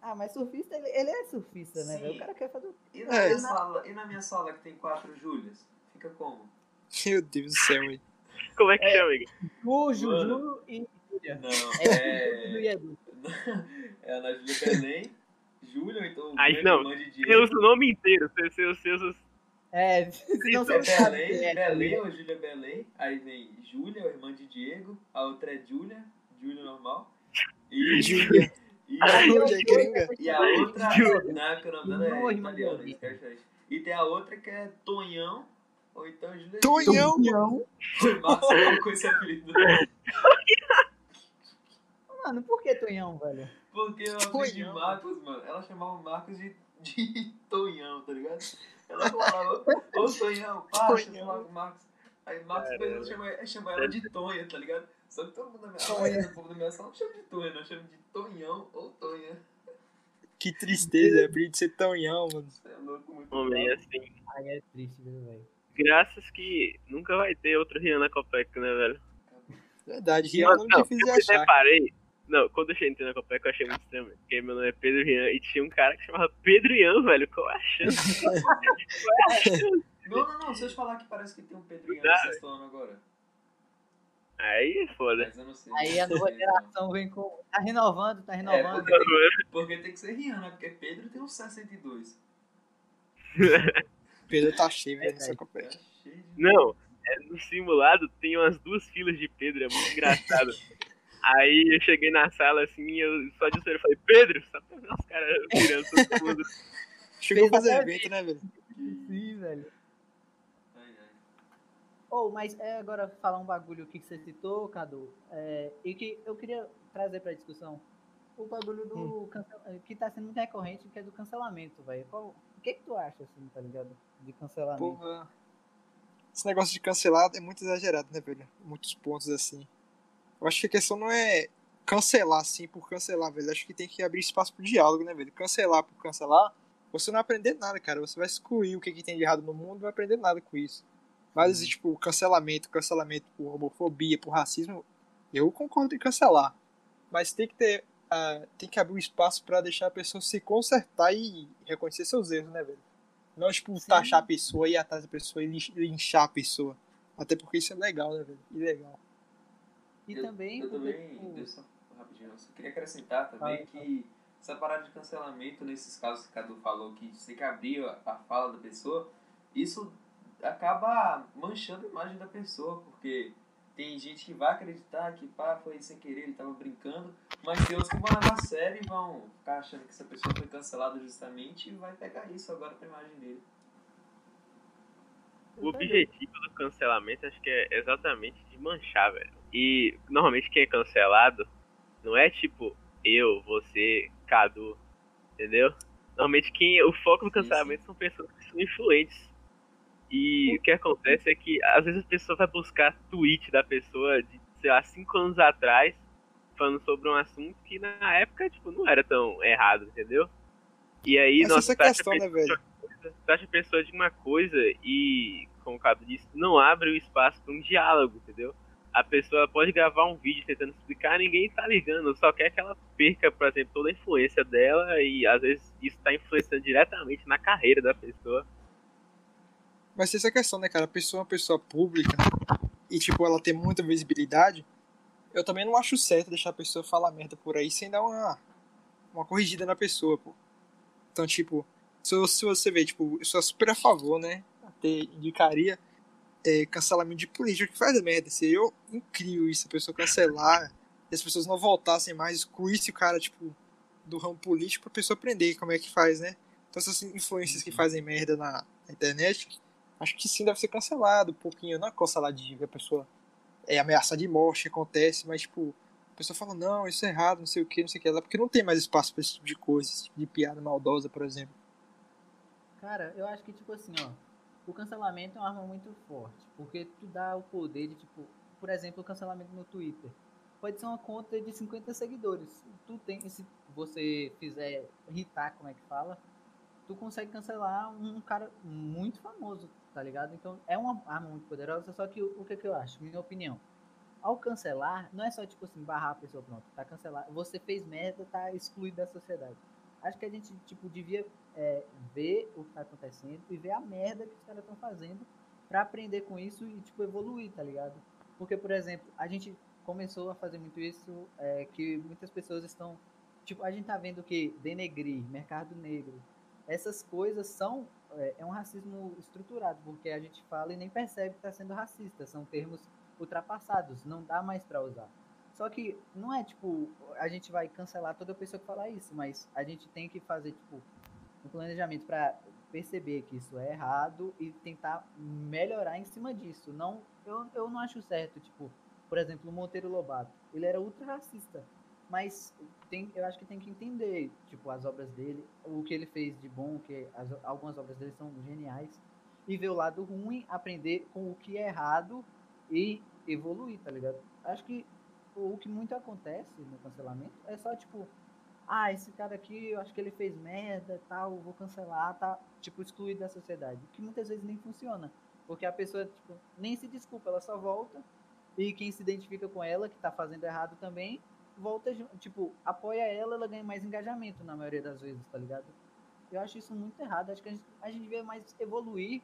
Ah, mas surfista, ele, ele é surfista, né, Sim. O cara quer fazer. o- E na, É. minha sala, e na minha sala que tem quatro Júlias? Fica como? Meu Deus do céu, hein? Como é que chama, Igor? O Juju e Julia. Não, É, é. e. É a Ana Júlia Belém, Júlia, ou então o Aí, grande não, Tem o nome inteiro, seus, seus, É, se não É. Belém, é, Belém ou Júlia Belém. Aí vem Júlia, irmã de Diego. A outra é Júlia, Júlia normal. E, Júlia. e, Ah, a, gringa. e a outra. Júlia. Não, que o nome dela Não, é italiana, é. E tem a outra que é Tonhão. Ou então Júlia. Tonhão. Foi massa com esse apelido. Mano, por que Tonhão, velho? Porque o apelido de Tonhão. Marcos, mano, ela chamava o Marcos de, de Tonhão, tá ligado? Ela falava, ô Tonhão, eu falar com o Marcos. Aí Marcos depois chama, chama ela de Tonha, tá ligado? Só que todo mundo da minha sala, povo da minha sala não chama de Tonha, não chama de Tonhão ou Tonha. Que tristeza, apelido de ser tonhão, mano. Você é louco, muito homem, assim. Aí é triste, viu, velho? Graças que nunca vai ter outro Rian na Copec, né, velho? Verdade, Rian é Não, difícil de eu me achar. deparei, Não, quando eu entrei na Copeca eu achei muito estranho, velho, porque meu nome é Pedro Rian e tinha um cara que chamava Pedro Ian, velho. Qual é a chance? Qual é a chance? Não, não, não. Se eu te falar que parece que tem um Pedrinho Dá, no sexto ano agora. Aí é foda. Mas eu não sei. Aí a nova Então, geração vem com. Tá renovando, tá É, renovando. porque tem, porque tem que ser Rihanna, né? Porque Pedro tem uns 62. Pedro tá cheio, velho, nessa Verdade. Tá Copeca. de... Não, é, no simulado tem umas duas filas de Pedro, é muito engraçado. Aí eu cheguei na sala assim e eu só disse pra ele, falei, Pedro, só pra ver os caras virando todo mundo. Chegou a fazer evento, né, velho? Sim, velho. Ai, ai. Oh, mas é agora falar um bagulho que você citou, Cadu, é, e que eu queria trazer pra discussão. O bagulho do cancel- que tá sendo muito recorrente, que é do cancelamento, velho. Qual- O que que tu acha, assim, tá ligado? De cancelamento. Porra. Esse negócio de cancelar é muito exagerado, né, velho? Muitos pontos assim. Eu acho que a questão não é cancelar, assim, por cancelar, velho. Acho que tem que abrir espaço pro diálogo, né, velho? Cancelar por cancelar, você não vai aprender nada, cara. Você vai excluir o que, que tem de errado no mundo, não vai aprender nada com isso. Mas, tipo, cancelamento, cancelamento por homofobia, por racismo, eu concordo em cancelar. Mas tem que ter. ah, tem que abrir um espaço pra deixar a pessoa se consertar e reconhecer seus erros, né, velho? Não, tipo, Sim. taxar a pessoa, ir atrás da pessoa e lin- linchar a pessoa. Até porque isso é legal, né, velho? Ilegal. E Eu- também, Eu também, tipo, deixa eu só rapidinho, eu só queria acrescentar também Fala, que essa parada de cancelamento, nesses casos que o Cadu falou, que você tem que abrir a, a fala da pessoa, isso acaba manchando a imagem da pessoa, porque tem gente que vai acreditar que pá, foi sem querer, ele tava brincando, mas tem outros que vão levar a sério e vão ficar achando que essa pessoa foi cancelada justamente e vai pegar isso agora pra imagem dele. O objetivo do cancelamento acho que é exatamente de manchar, velho. E normalmente quem é cancelado não é tipo eu, você, Cadu, entendeu? Normalmente quem o foco do cancelamento são pessoas que são influentes. E o que acontece é que às vezes a pessoa vai buscar tweet da pessoa de, sei lá, cinco anos atrás, falando sobre um assunto que na época, tipo, não era tão errado, entendeu? E aí, Essa nossa, é a taxa questão, né, velho? a pessoa de uma coisa e, como o Cabo disse, não abre o espaço para um diálogo, entendeu? A pessoa pode gravar um vídeo tentando explicar, ninguém tá ligando, só quer que ela perca, por exemplo, toda a influência dela e às vezes isso tá influenciando diretamente na carreira da pessoa. Mas essa questão, né, cara? A pessoa é uma pessoa pública e, tipo, ela tem muita visibilidade. Eu também não acho certo deixar a pessoa falar merda por aí sem dar uma, uma corrigida na pessoa, pô. Então, tipo, se, se você vê, tipo, eu sou super a favor, né? Até indicaria é, cancelamento de político que faz merda. Seria incrível isso, a pessoa cancelar, e as pessoas não voltassem mais, excluísse o cara, tipo, do ramo político pra pessoa aprender como é que faz, né? Então essas influências que fazem merda na, na internet, acho que sim deve ser cancelado um pouquinho. Não é cancelar de a pessoa é ameaça de morte, acontece, mas tipo, a pessoa fala, não, isso é errado, não sei o que, não sei o que lá, porque não tem mais espaço pra esse tipo de coisa, esse tipo de piada maldosa, por exemplo. Cara, eu acho que, tipo assim, ó, o cancelamento é uma arma muito forte, porque tu dá o poder de, tipo, por exemplo, o cancelamento no Twitter. Pode ser uma conta de 50 seguidores. Tu tem, se você fizer irritar, como é que fala, tu consegue cancelar um cara muito famoso, tá ligado? Então é uma arma muito poderosa, só que o, que, que eu acho, minha opinião. Ao cancelar, não é só tipo assim, barrar a pessoa, pronto, tá cancelado. Você fez merda, tá excluído da sociedade. Acho que a gente, tipo, devia é, ver o que tá acontecendo e ver a merda que os caras estão fazendo pra aprender com isso e, tipo, evoluir, tá ligado? Porque, por exemplo, a gente começou a fazer muito isso, é, que muitas pessoas estão, tipo, a gente tá vendo que denegrir, mercado negro, essas coisas são, é, é um racismo estruturado, porque a gente fala e nem percebe que tá sendo racista, são termos ultrapassados, não dá mais pra usar. Só que não é tipo, a gente vai cancelar toda pessoa que falar isso, mas a gente tem que fazer tipo um planejamento para perceber que isso é errado e tentar melhorar em cima disso. Não, eu, eu não acho certo, tipo, por exemplo, o Monteiro Lobato, ele era ultra racista, mas tem, eu acho que tem que entender, tipo, as obras dele, o que ele fez de bom, que as, algumas obras dele são geniais, e ver o lado ruim, aprender com o que é errado e evoluir, tá ligado? Acho que o que muito acontece no cancelamento é só tipo, ah, esse cara aqui, eu acho que ele fez merda, tal, vou cancelar, tá, tipo, excluído da sociedade. Que muitas vezes nem funciona, porque a pessoa, tipo, nem se desculpa, ela só volta e quem se identifica com ela, que tá fazendo errado também, volta, tipo, apoia ela, ela ganha mais engajamento na maioria das vezes, tá ligado? Eu acho isso muito errado. Acho que a gente, a gente devia mais evoluir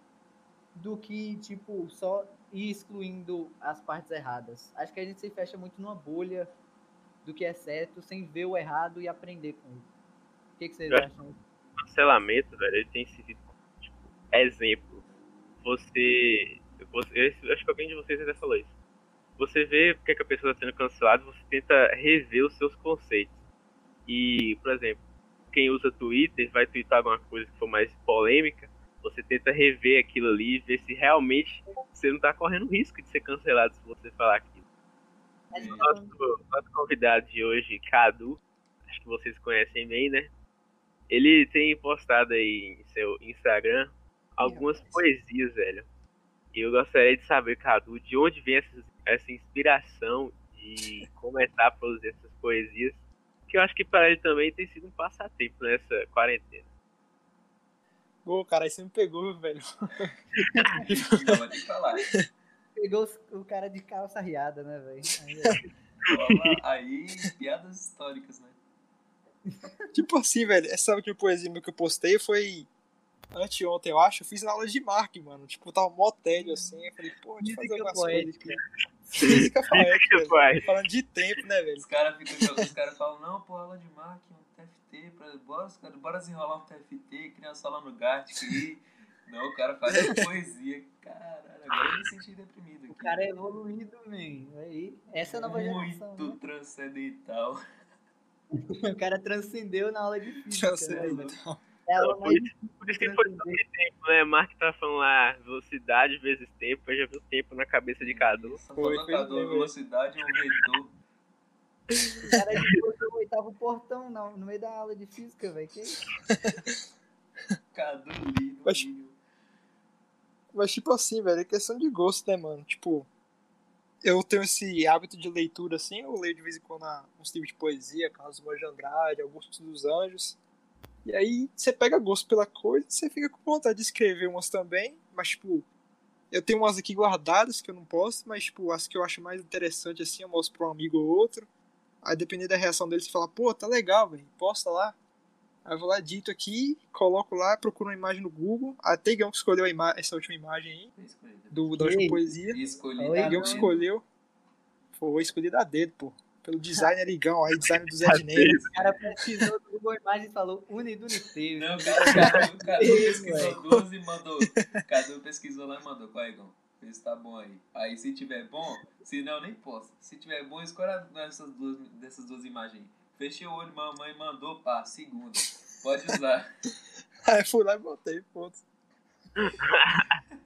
do que, tipo, só ir excluindo as partes erradas. Acho que a gente se fecha muito numa bolha do que é certo, sem ver o errado e aprender com ele. O que, que vocês Eu acham? cancelamento, velho, ele tem sido, tipo, exemplo. Você, você. Eu acho que alguém de vocês até falou isso. Você vê porque que a pessoa está sendo cancelada, você tenta rever os seus conceitos. E, por exemplo, quem usa Twitter vai twittar alguma coisa que for mais polêmica, você tenta rever aquilo ali e ver se realmente você não tá correndo risco de ser cancelado se você falar aquilo. Tá Nosso, nosso convidado de hoje, Cadu, acho que vocês conhecem bem, né? Ele tem postado aí em seu Instagram algumas poesias, velho. E eu gostaria de saber, Cadu, de onde vem essa, essa inspiração de começar a produzir essas poesias. Que eu acho que para ele também tem sido um passatempo nessa quarentena. Pô, cara, aí você me pegou, velho. Não, falar. Pegou o cara de calça riada, né, velho? Aí, piadas históricas, né? Tipo assim, velho, essa última poesia que eu postei foi anteontem, eu acho. Eu fiz na aula de marketing, mano. Tipo, tava mó tédio assim. Eu falei, pô, deixa eu fazer algumas coisas aqui. Física poética, velho. Falando de tempo, né, velho? Os caras ficam jogando, os caras falam, não, pô, aula de marketing, um TFT, pra, bora, os caras, bora desenrolar um TFT, criar uma sala no Gartic aí. Não, o cara faz poesia. Caralho, agora eu me senti deprimido aqui. O cara é evoluído, man. Aí, essa é a nova geração, Muito né? transcendental. O cara transcendeu na aula de física. Né, velho? É Por isso, por isso que foi sobre tempo, né? Mark tá falando lá, velocidade vezes tempo, eu já vi o tempo na cabeça de Cadu. Só Foi, foi Cadu, mesmo. velocidade e um vetor. O cara desbloqueou o portão no, no meio da aula de física, velho. Que isso? Cadu lindo, Mas-. Mas, tipo assim, velho, é questão de gosto, né, mano? Tipo, eu tenho esse hábito de leitura, assim, eu leio de vez em quando ah, uns livros de poesia, Carlos Moura de Andrade, Augusto dos Anjos. E aí você pega gosto pela coisa, você fica com vontade de escrever umas também, mas, tipo, eu tenho umas aqui guardadas que eu não posto, mas, tipo, as que eu acho mais interessante, assim, eu mostro pra um amigo ou outro. Aí, dependendo da reação dele, você fala, pô, tá legal, velho, posta lá. Aí eu vou lá, dito aqui, coloco lá, procuro uma imagem no Google. Até Igão que escolheu a ima- essa última imagem aí, do, da última poesia. Escolhi Oi, da Igão que escolheu. Foi escolhido a dedo, pô. Pelo designer Igão, aí designer do Zé Dinheiro. O cara pesquisou no Google Imagens e falou Uniduniteiro. Não, Cadu, Cadu Isso, pesquisou duas e mandou. Cadu pesquisou lá e mandou. Qual é, Igão? Vê se tá bom aí. Aí se tiver bom, se não, nem posso. Se tiver bom, escolha dessas duas, dessas duas imagens. Fechei o olho, mamãe mandou, pá, segunda. Pode usar. Aí eu fui lá e botei, ponto.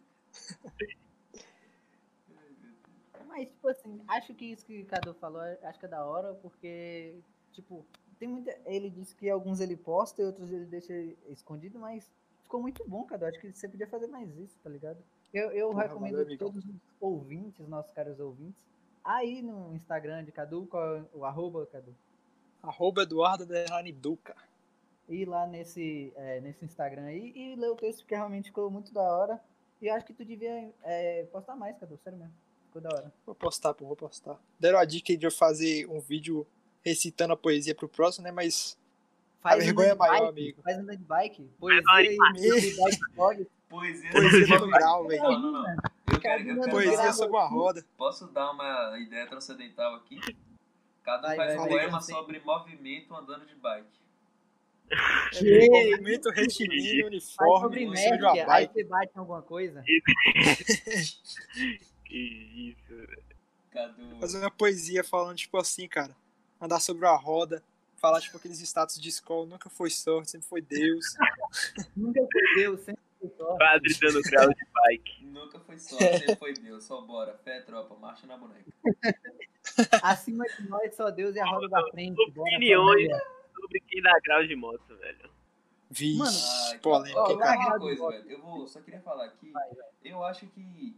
Mas, tipo assim, acho que isso que o Cadu falou, acho que é da hora, porque, tipo, tem muita. Ele disse que alguns ele posta e outros ele deixa escondido, mas ficou muito bom, Cadu. Acho que você podia fazer mais isso, tá ligado? Eu, eu Porra, recomendo valeu, todos os ouvintes, nossos caros ouvintes, aí no Instagram de Cadu, qual é o arroba, Cadu? Arroba Eduardo Duca. ir lá nesse, é, nesse Instagram aí e ler o texto, porque realmente ficou muito da hora. E eu acho que tu devia é, postar mais, Cadu, sério mesmo. Ficou da hora. Vou postar, pô, vou postar. Deram a dica aí de eu fazer um vídeo recitando a poesia pro próximo, né? Mas Faz vergonha andando de é maior, bike, amigo. Faz andando de bike, poesia Vai, vai. e bike blog. Poesia, poesia sobre- viral, velho. Não, não, não. Eu quero, eu quero Poesia dar- sobre uma roda. Posso dar uma ideia transcendental aqui? Cada um faz um poema sobre movimento andando de bike. É, movimento retilíneo, uniforme, sobre de uma Merck, aí bike. você bate em alguma coisa. Que isso, velho. Cadu. Fazer uma poesia falando, tipo assim, cara. Andar sobre uma roda. Falar, tipo, aqueles status de escola. Nunca foi sorte, sempre foi Deus. Nunca foi Deus, sempre. Padre dando grau de bike. Nunca foi só, sempre foi Deus. Só bora. Fé, tropa, marcha na boneca. Acima de nós, só Deus e a roda da frente. Bora, Opiniões. família. Sobre quem dá grau de moto, velho. Vixe, Mano, Ah, polêmica, ó, cara. uma coisa, velho. Eu vou, só queria falar aqui. Vai, vai. Eu acho que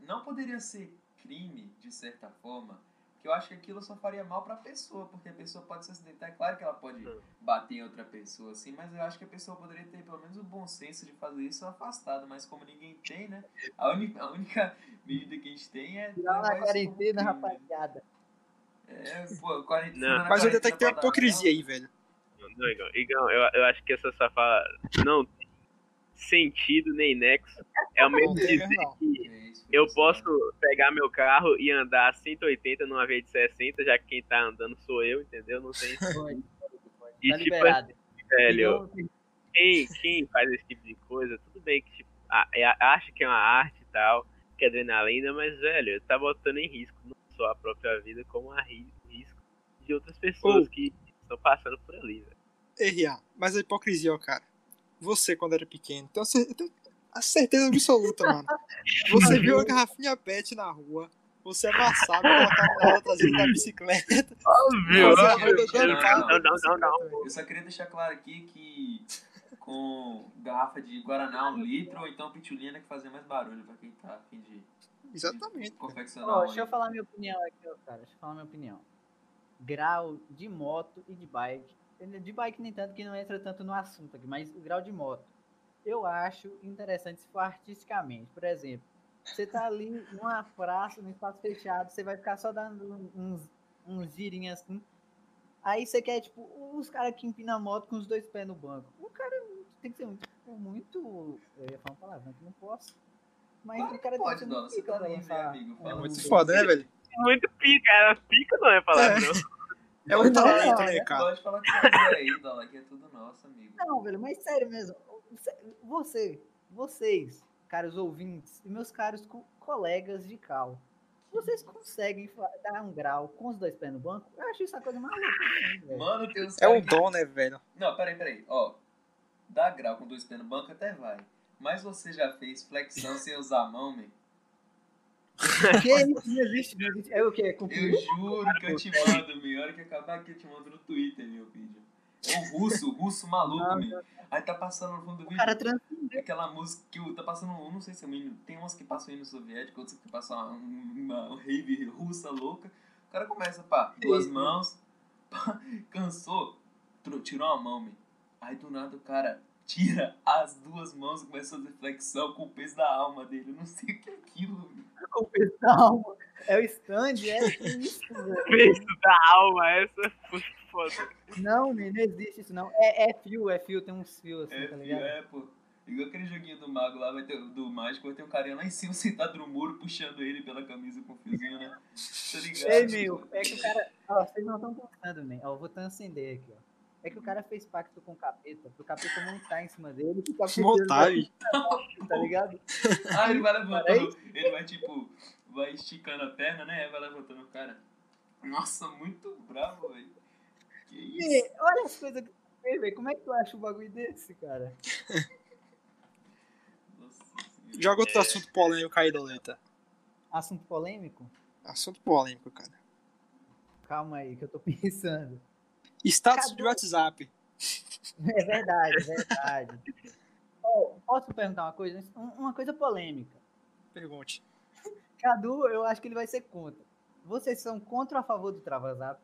não poderia ser crime, de certa forma, que eu acho que aquilo só faria mal pra pessoa, porque a pessoa pode se acidentar. É claro que ela pode Hum. bater em outra pessoa, assim, mas eu acho que a pessoa poderia ter pelo menos o bom senso de fazer isso afastado, mas como ninguém tem, né? A única, a única medida que a gente tem é. Tirar levar na quarentena, né? rapaziada. É, pô, quarentena. Não. na Mas eu quarentena detectei uma pra dar hipocrisia aí, velho. Não, Igão, Igão eu, eu acho que essa sua fala não tem sentido nem nexo. É o mesmo dizer que É eu posso pegar meu carro e andar a 180 numa vez de 60, já que quem tá andando sou eu, entendeu? Não tem. E Tá tipo liberado. velho, quem, quem faz esse tipo de coisa, tudo bem que tipo, é- acha que é uma arte e tal, que é adrenalina, mas, velho, tá botando em risco não só a própria vida, como a ri- risco de outras pessoas que estão passando por ali, velho. RA, mas a hipocrisia, ó, cara. Você, quando era pequeno, tenho cer- eu tenho a certeza absoluta, mano. Você viu a garrafinha pet na rua, você amassava e colocava na traseira da bicicleta. Óbvio! Dando Não, não, na não, não, não. bicicleta, Eu só queria deixar claro aqui que com garrafa de Guaraná um litro ou então pitulina que fazia mais barulho pra quem tá afim de. Exatamente. de confeccionar um deixa eu falar minha opinião aqui, cara. Deixa eu falar minha opinião. Grau de moto e de bike. De bike nem tanto que não entra tanto no assunto aqui, mas o grau de moto. Eu acho interessante se for artisticamente. Por exemplo, você tá ali numa praça, num espaço fechado, você vai ficar só dando uns, uns girinhos assim. Aí você quer, tipo, os caras que empinam a moto com os dois pés no banco. O cara tem que ser muito, muito. Eu ia falar uma palavra, que não posso. Mas Claro o que cara pode, tem que ser Dona, muito você tá lançar amigo, um- Muito foda, né, velho? Muito pica, era pica não é palavrão. É um Não, talento, não, né, é cara? Pode falar que aí, Dona, que é tudo nosso, amigo. Não, velho, mas sério mesmo. Você, vocês, caros ouvintes e meus caros co- colegas de cal, vocês conseguem dar um grau com os dois pés no banco? Eu acho isso a coisa mais louca do mundo, velho. Mano, tem uns É um dom, né, velho? Não, peraí, peraí. Ó, dar grau com dois pés no banco até vai. Mas você já fez flexão sem usar a mão, man? Que isso não existe, não existe. É o quê? Com Eu juro que eu te mando, meu. A hora que acabar aqui eu te mando no Twitter, meu vídeo. É um russo, russo maluco, Não, meu. Aí tá passando no fundo do vídeo cara transcendeu. aquela música que o- tá passando, não sei se é um hino, tem umas que passam hino soviético, outras que passam uma, uma, rave russa louca. O cara começa, pá, duas mãos, pá, cansou, tirou uma mão, meu. Aí do nada o cara tira as duas mãos e começa a fazer flexão com o peso da alma dele. Eu não sei o que é aquilo, meu. Com o pessoal. É o stand, é isso, velho. Beijo da alma, essa foi foda. Não, não existe isso, não. É, é fio, é fio, tem uns fios assim, É, tá ligado? é, pô. Igual aquele joguinho do mago lá, vai ter, do mágico, vai ter um carinha lá em cima sentado no muro puxando ele pela camisa com fiozinho, né? Tá ligado? Ei, meu, é que o cara. Ó, vocês não estão pensando, man. Ó, eu vou transcender aqui, ó. É que o cara fez pacto com o capeta, pro capeta montar em cima dele e ficar Montar, tá ligado? Ah, ele vai levantando, ele vai tipo, vai esticando a perna, né? Vai levantando o cara. Nossa, muito bravo, velho. Que isso? E, olha as coisas que tu fez, velho. Como é que tu acha um bagulho desse, cara? Nossa senhora. Joga outro assunto polêmico aí, Doleta. Assunto polêmico? Assunto polêmico, cara. Calma aí, que eu tô pensando. Status Cadê? de WhatsApp. É verdade, é verdade. Ó, posso perguntar uma coisa? Um- Uma coisa polêmica. Pergunte. Cadu, eu acho que ele vai ser contra. Vocês são contra ou a favor do Travazap?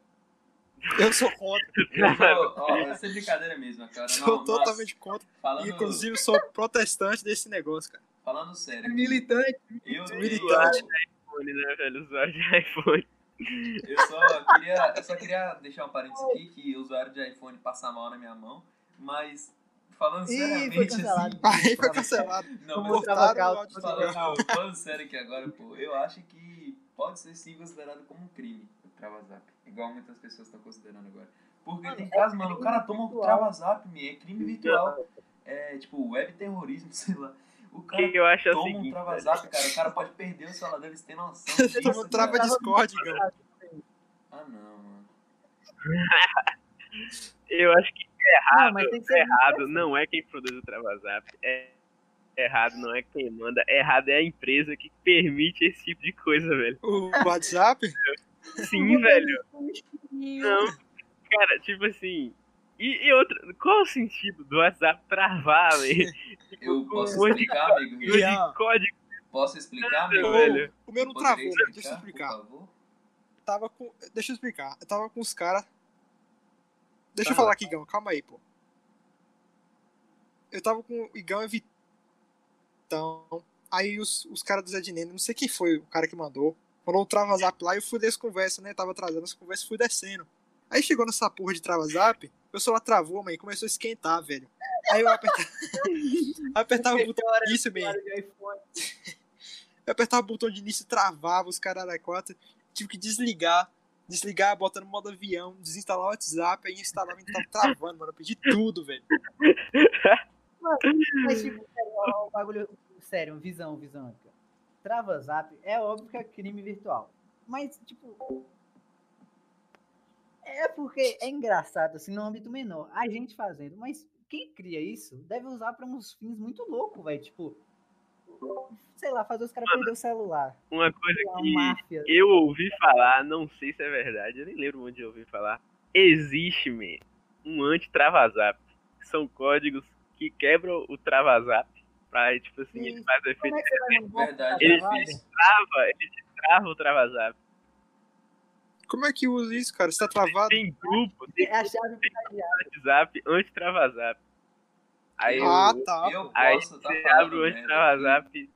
Eu sou contra. Eu sou, ó, essa é brincadeira mesmo, cara. Sou Não, totalmente contra. falando, Inclusive, sou protestante desse negócio, cara. falando sério, Militante. eu, Militante. iPhone, né, velho? Usuário de iPhone. Eu, só queria, eu só queria deixar um parênteses aqui que o usuário de iPhone passa mal na minha mão, mas falando Ih, seriamente cancelado. assim, Aí foi cancelado. não, mas o você Falando, falando sério aqui agora, pô, eu acho que pode ser sim considerado como um crime o Travazap. Igual muitas pessoas estão considerando agora. Porque Mano, tem é casos, mano, o cara toma um virtual. Travazap, me, é crime virtual. É tipo web terrorismo, sei lá. O cara que eu acho é o toma um seguinte, velho. Travazap, cara, o cara pode perder o celular dele, você tem noção disso, Todo mundo trava cara? Discord, cara. Ah, não, mano. Eu acho que Não, mas tem que ser errado não é quem produz o Travazap. É errado não é quem manda. Errado é a empresa que permite esse tipo de coisa, velho. O WhatsApp? Sim, velho. Não. Cara, tipo assim. E, e outra, qual o sentido do WhatsApp travar, velho? Eu posso um explicar, amigo? De código. Posso explicar, amigo? Não, velho. O meu não Poderia travou, explicar, deixa eu explicar. Tava com. Deixa eu explicar. Eu tava com os caras. Deixa eu Tá. falar aqui, Igão, calma aí, pô. Eu tava com o Igão e Vitão. Aí os, os caras do Zé de Nene, não sei quem foi o cara que mandou. Rolou um trava-zap lá e eu fui desse conversa, né? Tava atrasando as conversas e fui descendo. Aí chegou nessa porra de trava-zap, meu celular travou, mãe, começou a esquentar, velho. Aí eu apertava, apertava o botão de início, man. Eu apertava o botão de início e travava os caras quatro. Tive que desligar. Desligar, botar no modo avião, desinstalar o WhatsApp, aí instalar e tava travando, mano. Eu perdi tudo, velho. Mas, tipo, sério, o bagulho. Sério, visão, visão. Trava zap é óbvio que é crime virtual. Mas, tipo. É porque é engraçado, assim, no âmbito menor. A gente fazendo, mas quem cria isso deve usar pra uns fins muito loucos, velho. Tipo. Sei lá, fazer os caras perder o celular. Uma coisa lá, que máfia. eu ouvi falar, não sei se é verdade, eu nem lembro onde eu ouvi falar. Existe, man, um anti-travazap. São códigos que quebram o travazap pra, tipo assim, ele Sim. faz o Como efeito é Ele travado? trava, ele trava o travazap. Como é que usa isso, cara? Você tá travado? Tem grupo, tem É a chave. WhatsApp anti-travazap. Aí, Ah, eu- tá. Eu aí posso tá você falando abre o merda anti-travazap.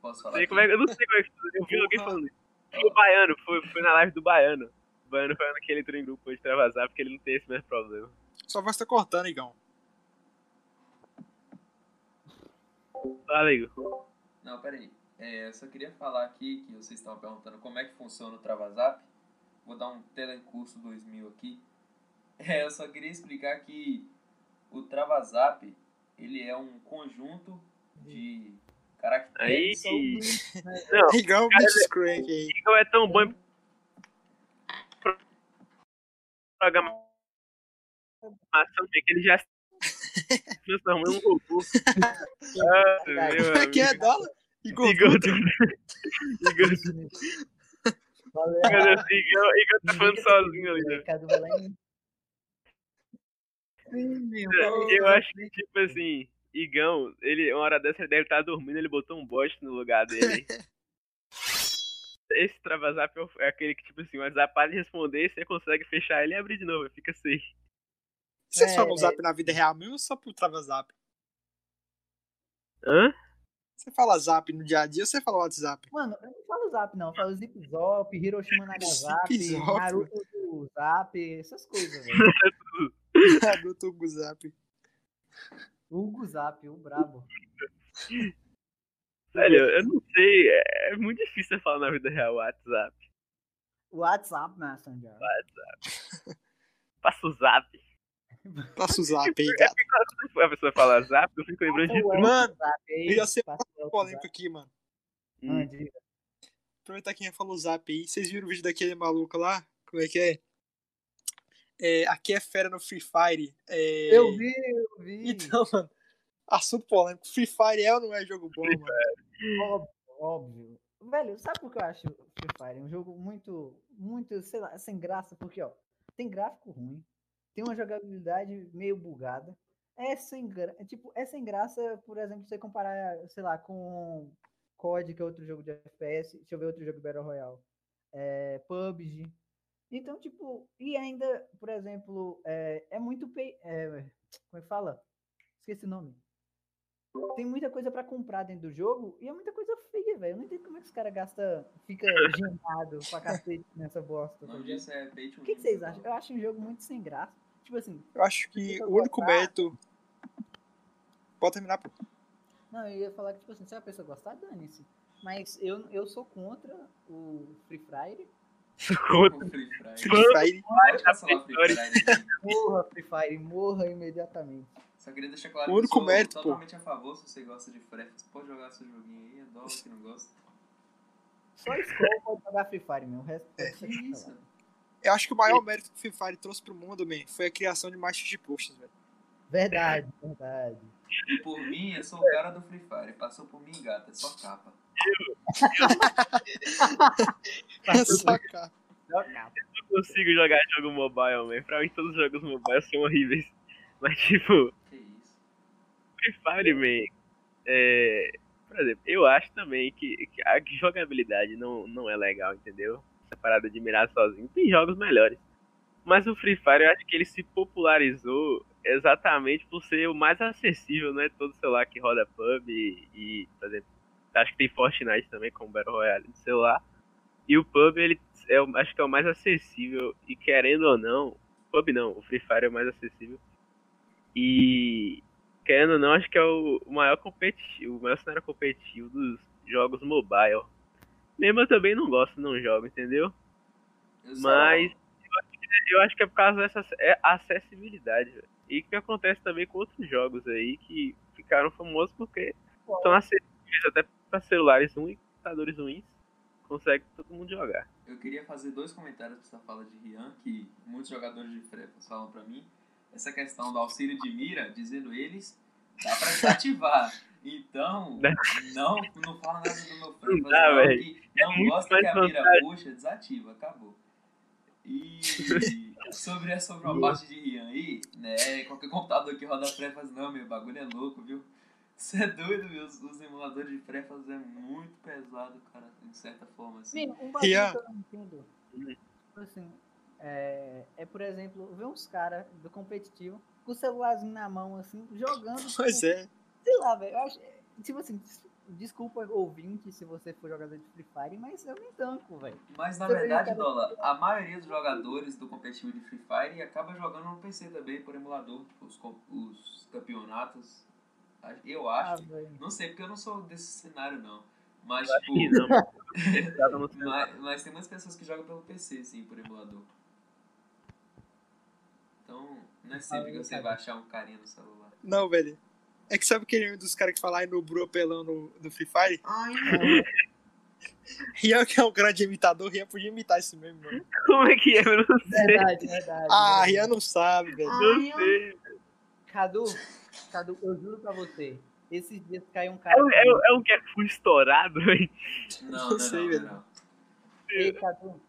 Posso falar como é, eu não sei como é que eu vi alguém falando isso. Foi o Baiano, foi, foi na live do Baiano. O Baiano falando que ele entrou em grupo de travazap porque ele não tem esse mesmo problema. Sua voz tá cortando, Igão. Fala, Igor. Não, peraí. É, eu só queria falar aqui que vocês estavam perguntando como é que funciona o Travazap. Vou dar um telecurso 2000 aqui. É, eu só queria explicar que o Travazap, ele é um conjunto de Aí, caracteres. não, Igão, bicho crank aí. Igor é tão bom programação que ele já se transformou em um robô. Ah, meu é que é, dólar? Igor, Igor, Igor. Igor, tá falando sozinho ali, né? Meu. Eu acho que, tipo assim, Igão, ele, uma hora dessa ele deve estar dormindo, ele botou um bote no lugar dele. Esse travazap é é aquele que, tipo assim, o WhatsApp para de responder, você consegue fechar ele e abrir de novo, fica safe. Vocês É, falam é. zap na vida real mesmo ou só pro travazap? Hã? Você fala zap no dia a dia ou você fala WhatsApp? Mano, eu não falo zap, não. Eu falo zip zop, Hiroshima Nagasaki, Zip Zop. Naruto do zap, essas coisas, velho. Naruto Hugo Zap. Hugo Zap, o brabo. Velho, eu não sei, é, é muito difícil você falar na vida real WhatsApp. WhatsApp Messenger. Passa o zap. Passa o zap aí. Quando a pessoa fala zap, eu fico lembrando de tudo. Mano, eu ia ser passa o polêmico aqui, mano. Hum. Ah. Aproveitar quem falou zap aí. Vocês viram o vídeo daquele maluco lá? Como é que é? É, aqui é fera no Free Fire. É... Eu vi, eu vi. Então, mano, assunto polêmico. Free Fire é ou não é jogo bom, mano? Óbvio, óbvio. Velho, sabe por que eu acho Free Fire um jogo muito, muito, sei lá, sem graça? Porque, ó, tem gráfico ruim, tem uma jogabilidade meio bugada. É sem, gra- é, tipo, é sem graça, por exemplo, você comparar, sei lá, com COD, que é outro jogo de FPS, deixa eu ver outro jogo de Battle Royale, é, PUBG. Então, tipo, e ainda, por exemplo, é, é muito, pay, é, como é que fala? Esqueci o nome tem muita coisa pra comprar dentro do jogo e é muita coisa feia, velho. Eu não entendo como é que os caras gastam, fica gemado pra cacete nessa bosta. O nome ligado? disso é O que, que vocês né? acham? Eu acho um jogo muito sem graça. Tipo assim, Eu acho que o único mérito. Pode terminar, pô. não, eu ia falar que, tipo assim, se a pessoa gostar, dane-se. Mas eu, eu sou contra o Free Fire. Conta. O Free Fire. Free Fire. Free Fire. Morra, Free Fire, morra imediatamente. Só queria deixar claro O que eu sou mérito, pô. totalmente a favor. Se você gosta de Free você pode jogar seu joguinho aí. É dólar que não gosta. Só Skull pode jogar Free Fire, meu. O resto É, cancelado. isso? Eu acho que o maior mérito que o Free Fire trouxe pro mundo, man, foi a criação de marchas de posts, velho. Verdade, verdade. E por mim, eu sou o cara do Free Fire. Passou por mim, gata. É só capa. É só cara. Jogar. não consigo jogar jogo mobile, man. Pra mim todos os jogos mobile são horríveis. Mas tipo, Que isso? Free Fire, man, é... Por exemplo, eu acho também que, que a jogabilidade não, não é legal, entendeu? Essa parada de mirar sozinho. Tem jogos melhores. Mas o Free Fire, eu acho que ele se popularizou exatamente por ser o mais acessível, não é todo celular que roda pub e, e, por exemplo, acho que tem Fortnite também, como Battle Royale de celular. E o PUB, ele é, acho que é o mais acessível. E querendo ou não, PUB não, o Free Fire é o mais acessível. E querendo ou não, acho que é o maior competitivo, o maior cenário competitivo dos jogos mobile. Mesmo eu também não gosto, não jogo, entendeu? Eu só- Mas eu acho que é por causa dessa é acessibilidade, velho. E que acontece também com outros jogos aí que ficaram famosos porque são acessíveis até para celulares ruins, computadores ruins, consegue todo mundo jogar. Eu queria fazer dois comentários pra essa fala de Rian, que muitos jogadores de Frefas falam pra mim. Essa questão do auxílio de mira, dizendo eles, dá pra desativar. Então, não, não fala nada do meu Frefas, dá, não, velho. É não muito gosta que a mira puxa, desativa, acabou. E sobre essa parte de Rian aí, né, qualquer computador que roda Frefas não, meu bagulho é louco, viu? Você é doido, viu? Os, os emuladores de Frefas é muito pesado, cara, de certa forma, assim. Sim, um bagulho Rian. que eu não entendo. Tipo assim, é, é, por exemplo, ver uns caras do competitivo com o celularzinho na mão, assim, jogando. Pois é. Sei lá, velho. Eu acho. Tipo assim, des- desculpa, ouvinte, se você for jogador de Free Fire, mas eu nem tanco, velho. Mas na Você verdade, brinca- Dola, a maioria dos jogadores do competitivo de Free Fire acaba jogando no PC também, por emulador, os, os campeonatos. Eu Ah, acho. velho. Não sei, porque eu não sou desse cenário, não. Mas, tipo. não. Mas, mas tem muitas pessoas que jogam pelo PC, sim, por emulador. Então, não é sempre que você vai achar um carinha no celular. Não, velho. É que sabe aquele dos caras que falam aí no Bru apelão no, no Free Fire? Ai, Rian, que é um grande imitador, Rian podia imitar esse mesmo, mano. Como é que é? Eu não sei. Verdade, verdade. Ah, verdade. Rian não sabe, velho. Não sei. Cadu, Cadu, eu juro pra você. Esses dias caiu um É, cara. é, um- é um que é full estourado, velho. Não, Não não, é sei, não, velho. não, não. Ei, Cadu,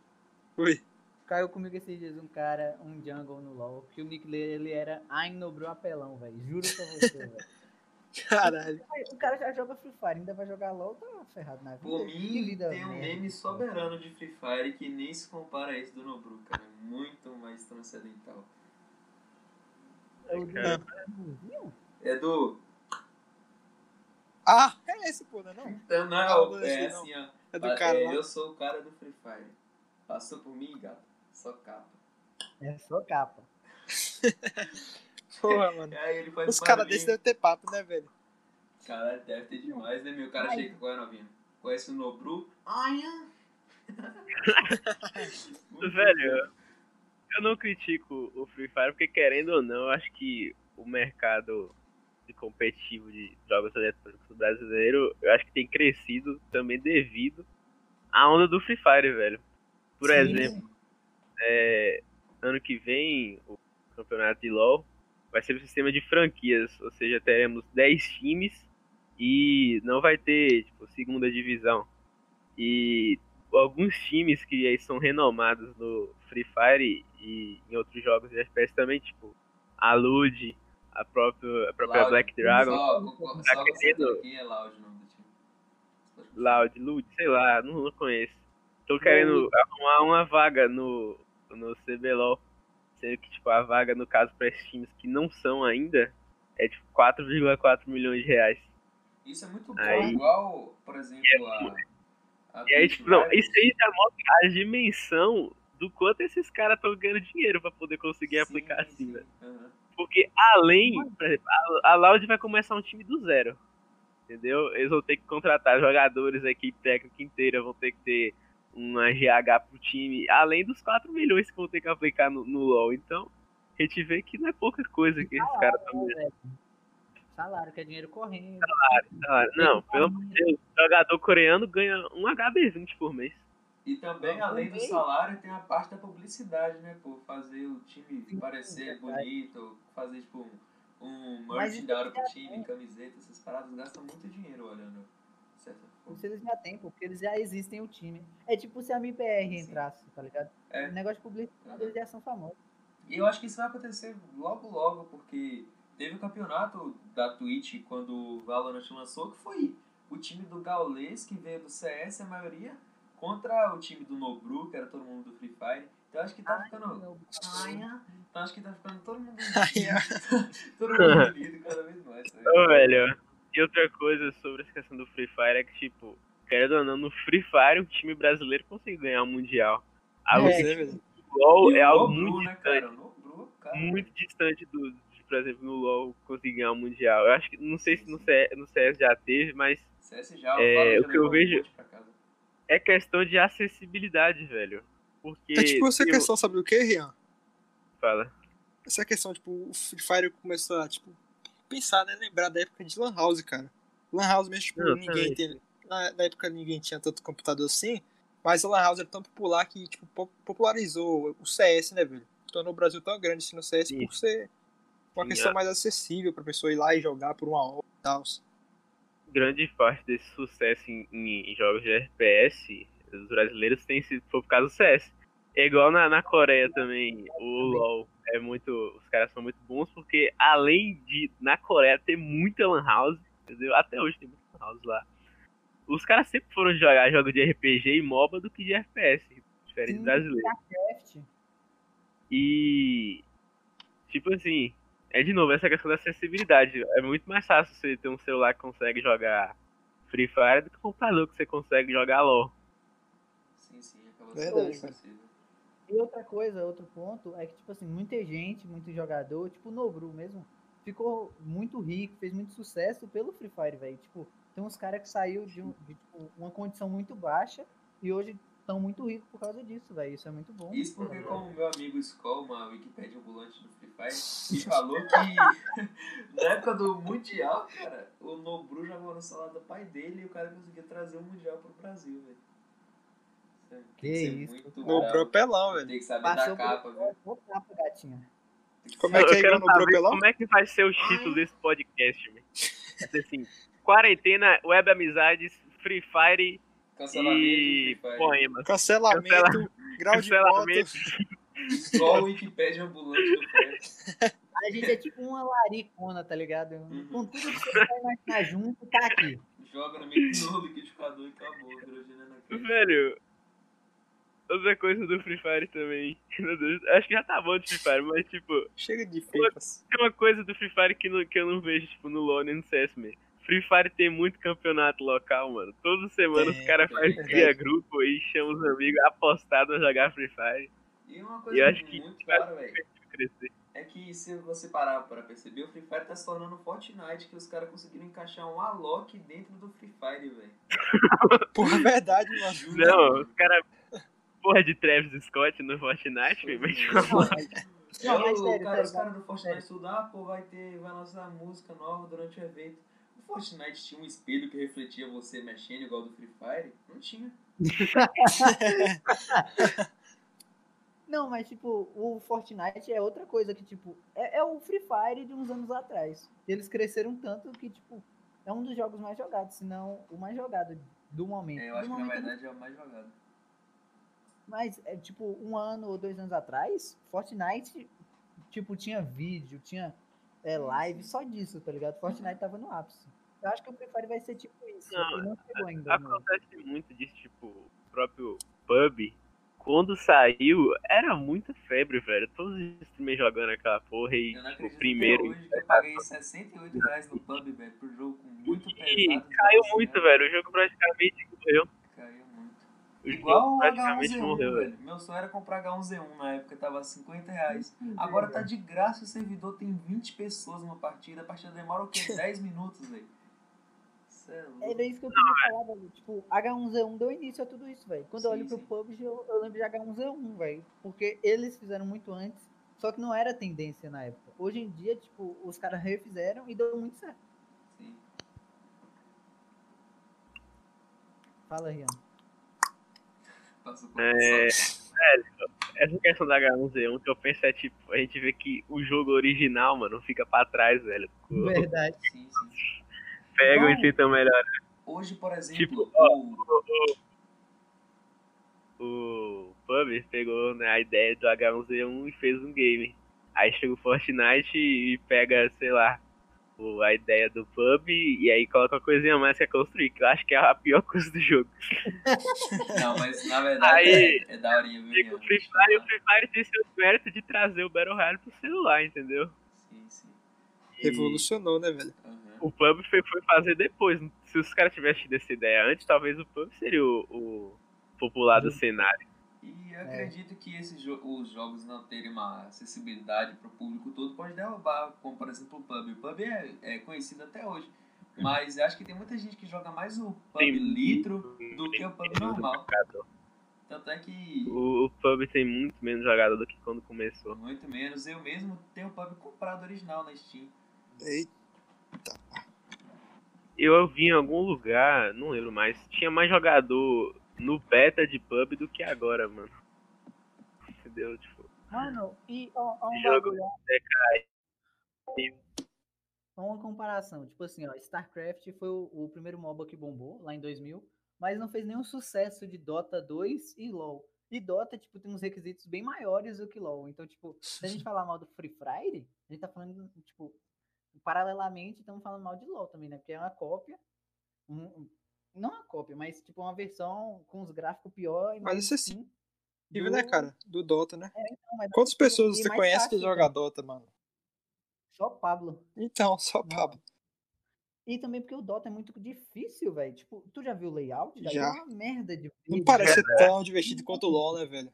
Oi. caiu comigo esses dias um cara, um jungle no LoL, que o nick dele ele era Ainobro Apelão, velho. Juro pra você, velho. Caralho. O cara já joga Free Fire, ainda vai jogar LoL, tá ferrado na vida. Por mim, vida tem um merda. meme soberano de Free Fire que nem se compara a esse do Nobru, cara. É Muito mais transcendental. É Cara. Viu? É do. Ah, é esse, pô, não é não? Então, não, Não, não é não. assim, ó. É do Ah, cara é, lá. Eu sou o cara do Free Fire. Passou por mim, gato. Só capa. É só capa. Porra, mano. Aí ele faz Os caras desses devem ter papo, né, velho? Caralho, deve ter demais, né, meu? O cara Ai. chega qual é novinho? Conhece o Nobru? Ai, Velho, eu não critico o Free Fire porque, querendo ou não, eu acho que o mercado de competitivo de jogos eletrônicos brasileiro, eu acho que tem crescido também devido à onda do Free Fire, velho. Por Sim. exemplo, é, ano que vem, o campeonato de LoL vai ser um sistema de franquias, ou seja, teremos 10 times e não vai ter, tipo, segunda divisão. E alguns times que aí são renomados no Free Fire e em outros jogos de FPS também, tipo a Lud, a própria, a própria Loud. Black Dragon, Só, Tá só querendo? concentra quem é Loud o nome do time. Loud, Lud, sei lá, não, não conheço. Tô querendo arrumar uma vaga no, no CBLOL, sendo que tipo, a vaga, no caso, para esses times que não são ainda, é tipo 4,4 milhões de reais. Isso é muito bom, Aí- igual, por exemplo, a. a E aí, tipo, não, isso aí já mostra a dimensão do quanto esses caras estão ganhando dinheiro pra poder conseguir Sim, aplicar assim, sim. velho. Aham. Porque além, por exemplo, a, a Loud vai começar um time do zero. Entendeu? Eles vão ter que contratar jogadores, a equipe técnica inteira, vão ter que ter uma GH pro time, além dos 4 milhões que vão ter que aplicar no, no LoL. Então, a gente vê que não é pouca coisa que esses caras estão ganhando. Salário, que é dinheiro correndo. Ah, Não, pelo amor de Deus, jogador coreano ganha um HB20 por mês. E também, Não, além do salário, tem a parte da publicidade, né, pô? Fazer o time Sim, parecer bonito, fazer, tipo, um, merch da hora pro já time, camiseta, essas paradas gastam muito dinheiro olhando, Isso eles já têm, porque eles já existem o time. É tipo se a MPR Sim. entrasse, tá ligado? É. O negócio de publicidade, eles já são famosos. E eu acho que isso vai acontecer logo logo, porque teve o campeonato da Twitch quando o Valorant lançou, que foi o time do Gaules, que veio do CS, a maioria, contra o time do Nobru, que era todo mundo do Free Fire. Então eu acho que tá ficando. Meu- Então acho que tá ficando todo mundo Ai, todo mundo unido cada vez mais. tá? Ô, velho, E outra coisa sobre essa questão do Free Fire é que, tipo, querendo ou não, no Free Fire um time brasileiro consegue ganhar o Mundial. Algo É, que é LoL E é o algo Nobru, muito né, distante. cara? O Nobru, cara. Muito distante do, de, por exemplo, no LoL conseguir ganhar o Mundial. Eu acho que, não sei se no CS, no CS já teve, mas CS já, É, o que eu um vejo- monte pra casa. é questão de acessibilidade, velho. Porque. É tipo essa o- questão, sabe do que, Rian? Fala. Essa questão, tipo, o Free Fire começou a, tipo, pensar, né? Lembrar da época de Lan House, cara. Lan House mesmo, tipo, Não, ninguém. Na, na época ninguém tinha tanto computador assim, mas a Lan House era tão popular que, tipo, po- popularizou o CS, né, velho? Tornou o Brasil tão grande assim no CS Sim. por ser uma Sim, questão é. mais acessível pra pessoa ir lá e jogar por uma hora e tal. grande parte desse sucesso em, em jogos de FPS dos brasileiros tem sido por causa do CS. É igual na, na Coreia também, o LoL é muito. Os caras são muito bons porque além de na Coreia ter muita Lan House, entendeu? Até hoje tem muita Lan House lá. Os caras sempre foram jogar jogo de RPG e MOBA do que de FPS, diferente Sim, brasileiro. E tipo assim, é de novo essa questão da acessibilidade. É muito mais fácil você ter um celular que consegue jogar Free Fire do que um computador que você consegue jogar LOL. Sim, sim, acabou Verdade, sendo. E outra coisa, outro ponto, é que, tipo assim, muita gente, muito jogador, tipo o Nobru mesmo, ficou muito rico, fez muito sucesso pelo Free Fire, velho. Tipo, tem uns caras que saiu de, um- de, tipo, uma condição muito baixa e hoje estão muito ricos por causa disso, velho. Isso é muito bom. Isso porque, Tá como meu amigo Skoll, uma Wikipédia ambulante do Free Fire, me falou que na época do Mundial, cara, o Nobru jogava no celular do pai dele e o cara conseguia trazer o Mundial pro Brasil, velho. Tem Que ser isso. muito No bravo, Propelão, velho. Tem que saber Passou da capa, velho. vou capa, gatinha. Como é que é igual no Propelão? como é que vai ser o título desse podcast, velho. Assim, quarentena, web amizades, Free Fire Cancelamento e do Free Fire. poemas. Cancelamento, Cancela- grau de Cancelamento. voto. Só o Wikipédia ambulante do Fire. A gente é tipo uma laricona, tá ligado? Uhum. Com tudo que você vai imaginar junto, tá aqui. Joga no meio do liquidificador e acabou. Cage. Velho, outra coisa do Free Fire também. Meu Deus, acho que já tá bom de Free Fire, mas tipo, Chega de feitas. tem uma coisa do Free Fire que, não- que eu não vejo, tipo, no LoL nem no CS mesmo. Free Fire tem muito campeonato local, mano. Toda semana Tem, os caras tem, fazem verdade. cria grupo e chamam os amigos apostados a jogar Free Fire. E uma E coisa eu acho que muito vai clara, velho. crescer. É que se você parar pra perceber, o Free Fire tá se tornando Fortnite, que os caras conseguiram encaixar um Alok dentro do Free Fire, velho. Porra, é verdade, mano. Não, os caras. Porra de Travis Scott no Fortnite, velho. mas Não, mas, sério, cara, sério, os caras do Fortnite ah, pô, vai ter, vai lançar música nova durante o evento. O Fortnite tinha um espelho que refletia você mexendo igual do Free Fire? Não tinha. Não, mas tipo, o Fortnite é outra coisa que, tipo, é, é o Free Fire de uns anos atrás. Eles cresceram tanto que, tipo, é um dos jogos mais jogados, se não o mais jogado do momento. É, eu do acho que na verdade é o mais jogado. Mas, é, tipo, um ano ou dois anos atrás, Fortnite, tipo, tinha vídeo, tinha é, live só disso, tá ligado? Fortnite tava no ápice. Eu acho que o Free Fire vai ser tipo isso. Não, não chegou ainda. acontece muito disso, tipo, o próprio pub. Quando saiu, era muita febre, velho. Todos os streamers jogando aquela porra e, não tipo, primeiro. até hoje que eu paguei 68 reais no pub, velho, pro jogo com muito pesado. E caiu assim, muito, né? velho. O jogo praticamente morreu. O Igual o praticamente H1Z1, morreu, velho. Meu sonho era comprar H1Z1 na época, tava 50 reais. Agora tá de graça o servidor, tem 20 pessoas numa partida. A partida demora o quê? 10 minutos, velho. É. Era isso que eu queria falar, velho. Tipo, H1Z1 deu início a tudo isso, velho. Quando eu Sim, olho pro sim. PUBG, eu, eu lembro de H1Z1, velho. Porque eles fizeram muito antes, só que não era tendência na época. Hoje em dia, tipo, os caras refizeram e deu muito certo. Sim. Fala, Rian. Passou por É, essa- Essa questão da H1Z1 que eu penso é tipo, a gente vê que o jogo original, mano, fica pra trás, velho. O- Verdade. Sim, sim. Pegam Igual- e tentam melhorar. Hoje, por exemplo, Tipo, o... O Pub pegou né, a ideia do H1Z1 e fez um game. Aí chega o Fortnite e pega, sei lá, o- a ideia do pub e aí coloca uma coisinha mais que é construir, que eu acho que é a pior coisa do jogo. Não, mas na verdade Aí- é, é daorinha, viu? O Free Fire, o Free Fire tem seu mérito de trazer o Battle Royale pro celular, entendeu? Sim, sim. E- Revolucionou, né, velho? Aham. o pub foi, foi fazer depois. Se os caras tivessem tido essa ideia antes, talvez o pub seria o, o popular do cenário. E eu acredito que esses jo os jogos não terem uma acessibilidade para o público todo pode derrubar, como por exemplo o pub. O pub é, é conhecido até hoje. Mas eu acho que tem muita gente que joga mais o pub Tem litro do que o pub normal. jogador. Tanto é que O, o pub tem muito menos jogador do que quando começou. muito menos. Eu mesmo tenho o pub comprado original na Steam. Eita. Eu vi em algum lugar, não lembro mais, tinha mais jogador no beta de pub do que agora, mano. Entendeu? Tipo, Mano, e ó, ó um Jogo bagulho, ó, e- ó uma comparação. Tipo assim, ó, StarCraft foi o, o primeiro MOBA que bombou lá em 2000, mas não fez nenhum sucesso de Dota 2 e LoL. E Dota, tipo, tem uns requisitos bem maiores do que LoL. Então, tipo, se a gente falar mal do Free Fire, a gente tá falando, tipo, paralelamente, estamos falando mal de LoL também, né? Porque é uma cópia. um- não uma cópia, mas, tipo, uma versão com os gráficos pior e Mas mais isso é Incrível, né, do- cara? Do Dota, né? Não, mas Quantas e- pessoas você conhece que fácil, joga né? Dota, mano? Só Pablo. Então, só. Pablo. E também porque o Dota é muito difícil, velho. Tipo, tu já viu o layout? Daí Já. É uma merda de Não parece ser velho. tão divertido quanto o LoL, né, velho?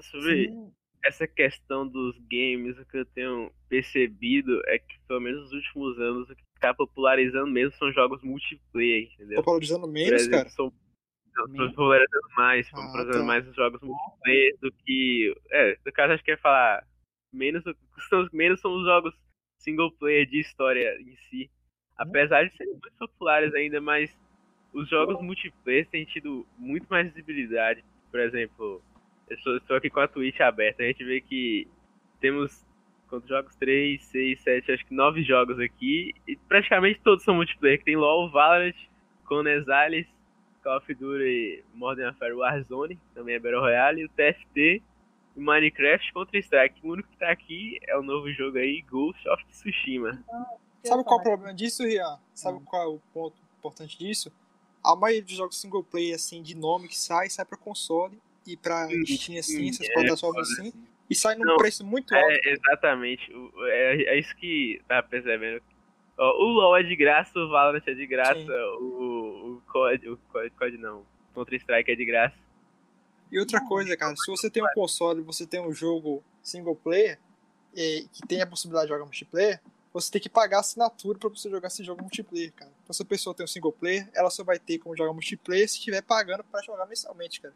Sim, essa questão dos games, o que eu tenho percebido é que, pelo menos nos últimos anos, o que tá popularizando mesmo são jogos multiplayer, entendeu? Popularizando menos, exemplo, cara. são estão Menos? popularizando mais, Ah, popularizando tá. mais os jogos multiplayer do que. É, no caso acho que ia falar. Menos, são, menos são os jogos single player de história em si. Apesar de serem muito populares ainda, mas os jogos multiplayer têm tido muito mais visibilidade. Por exemplo, estou, estou aqui com a Twitch aberta, a gente vê que temos quantos jogos? 3, 6, 7, acho que 9 jogos aqui, e praticamente todos são multiplayer, que tem LoL, Valorant, Conan Exiles, Call of Duty Modern Warfare Warzone, também é Battle Royale, o TFT, e Minecraft Contra Strike. O único que tá aqui é o novo jogo aí, Ghost of Tsushima. eu Sabe qual o falar, problema disso, Rian? Sabe Hum. qual é o ponto importante disso? A maioria dos jogos single player, assim, de nome que sai, sai pra console e Steam, assim, sim, essas é, plataformas assim, e sai num Não, preço muito alto. É, exatamente. É, é isso que tá percebendo. Ó, o LoL é de graça, o Valorant é de graça, Sim. o, o COD, o COD, COD não, Contra Strike é de graça. E outra coisa, cara, se você tem um console você tem um jogo single player, e, que tem a possibilidade de jogar multiplayer, você tem que pagar assinatura pra você jogar esse jogo multiplayer, cara. Então se a pessoa tem um single player, ela só vai ter como jogar multiplayer se estiver pagando pra jogar mensalmente, cara.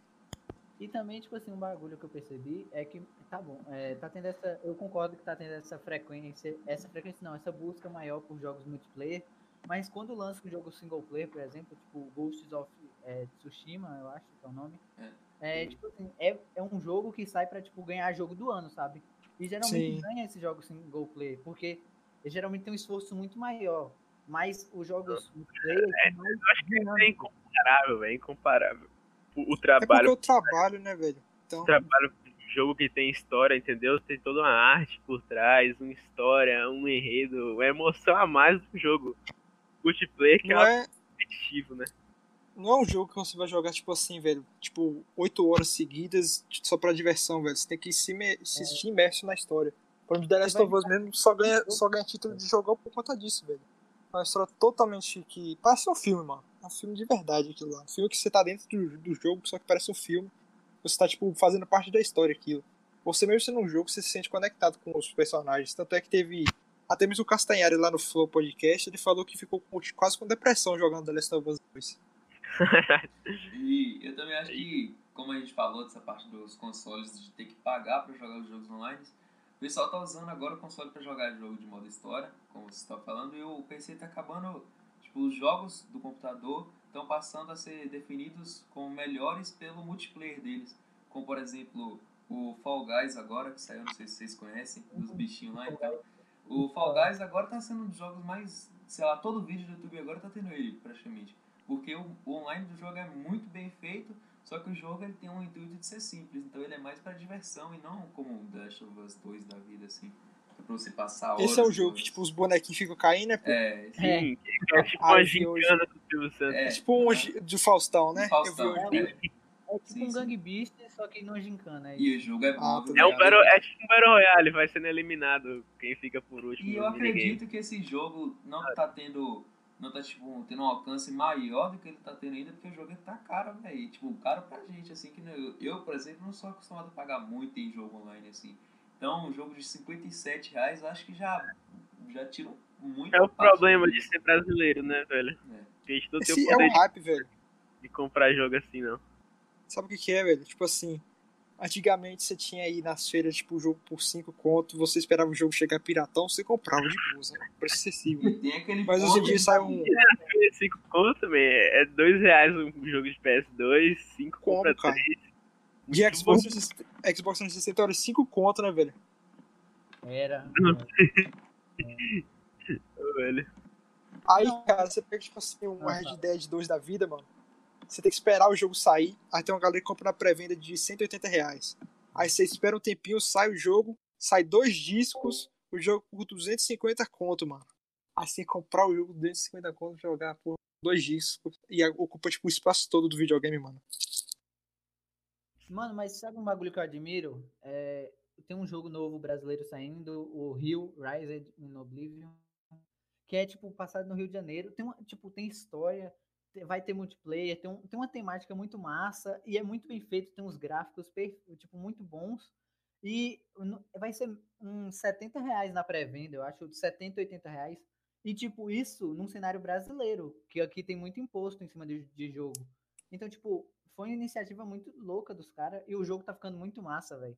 E também, tipo assim, um bagulho que eu percebi é que, tá bom, é, tá tendo essa. Eu concordo que tá tendo essa frequência. Essa frequência não, essa busca maior por jogos multiplayer. Mas quando lança um jogo single player, por exemplo, tipo Ghosts of é, Tsushima, eu acho que é o nome. É, tipo assim, é, é um jogo que sai pra, tipo, ganhar jogo do ano, sabe? E geralmente Sim. ganha esse jogo single player, porque geralmente tem um esforço muito maior. Mas os jogos multiplayer são mais É dinâmicos. incomparável, velho, é incomparável. O, o É porque trabalho, trabalho, né, velho? Então, o trabalho de jogo que tem história, entendeu? Tem toda uma arte por trás, uma história, um enredo, uma emoção a mais do jogo. Multiplayer que é não é, competitivo, né? não é um jogo que você vai jogar, tipo assim, velho, tipo, 8 horas seguidas só pra diversão, velho. Você tem que se, me- se sentir imerso na história. Por exemplo, The Last of Us mesmo só ganha, só ganha título de jogo por conta disso, velho. É uma história totalmente que. Parece um filme, mano. É um filme de verdade aquilo lá. Um filme que você tá dentro do, do jogo, só que parece um filme. Você tá, tipo, fazendo parte da história aquilo. Você mesmo sendo um jogo, você se sente conectado com os personagens. Tanto é que teve. Até mesmo o Castanhari lá no Flow Podcast, ele falou que ficou com- quase com depressão jogando The Last of Us 2. E eu também acho que, como a gente falou dessa parte dos consoles de ter que pagar pra jogar os jogos online, o pessoal tá usando agora o console pra jogar jogo de modo história, como você tá falando, e o PC tá acabando, tipo, os jogos do computador estão passando a ser definidos como melhores pelo multiplayer deles, como por exemplo o Fall Guys agora, que saiu, não sei se vocês conhecem, dos bichinhos lá e tal. O Fall Guys agora tá sendo um dos jogos mais, sei lá, todo vídeo do YouTube agora tá tendo ele, praticamente. Porque o, o online do jogo é muito bem feito, só que o jogo ele tem um intuito de ser simples, então ele é mais pra diversão e não como o Last of Us 2 da vida, assim. É pra você passar horas. Esse é o jogo que, tipo, os bonequinhos ficam caindo, né? pô? É, esse É. Sim, é tipo Ah, uma gincana do Silvio Santos. É. É tipo um do Faustão, né? Faustão, Eu vi hoje. é. É tipo Sim, um sim. Gang Beast, só que não gincana. É E o jogo é bom. Ah, viu, É, um battle, é tipo um Battle Royale, vai sendo eliminado quem fica por último. E eu acredito que esse jogo não tá tendo. Não tá, tipo, tendo um alcance maior do que ele tá tendo ainda, porque o jogo tá caro, velho. Tipo, caro pra gente, assim, que eu, por exemplo, não sou acostumado a pagar muito em jogo online, assim. Então, um jogo de 57 reais, eu acho que já, já tira muito É o problema de ser brasileiro, né, velho? É. Porque a gente não tem Esse o é poder o hype, velho. de comprar jogo assim, não. Sabe o que, que é, velho? Tipo assim, antigamente você tinha aí nas feiras, tipo, o jogo por 5 conto, você esperava o jogo chegar piratão, você comprava de bolsa, né? Preço acessível. E tem aquele Mas hoje em dia de- sai um 5 conto, man, é 2 reais um jogo de PS2, 5 Como, compra cara? 3. De Xbox 360, Xbox 360 era 5 conto, né, velho? Era. velho. Aí, cara, você pega, tipo assim, um Ah, Red tá. Dead 2 da vida, mano. Você tem que esperar o jogo sair. Aí tem uma galera que compra na pré-venda de 180 reais. Aí você espera um tempinho, sai o jogo, sai dois discos, o jogo por 250 conto, mano. Aí você tem que comprar o jogo por 250 conto jogar por dois discos. E ocupa, tipo, o espaço todo do videogame, mano. Mano, mas sabe um bagulho que eu admiro? É, tem um jogo novo brasileiro saindo, o Rio Rised in Oblivion, que é tipo passado no Rio de Janeiro. Tem uma, tipo, tem história, vai ter multiplayer, tem, um- tem uma temática muito massa e é muito bem feito, tem uns gráficos tipo muito bons. E vai ser uns 70 reais na pré-venda, eu acho, 70, 80 reais. E tipo, isso num cenário brasileiro, que aqui tem muito imposto em cima de, de jogo. Então, tipo, foi uma iniciativa muito louca dos caras e o jogo tá ficando muito massa, velho.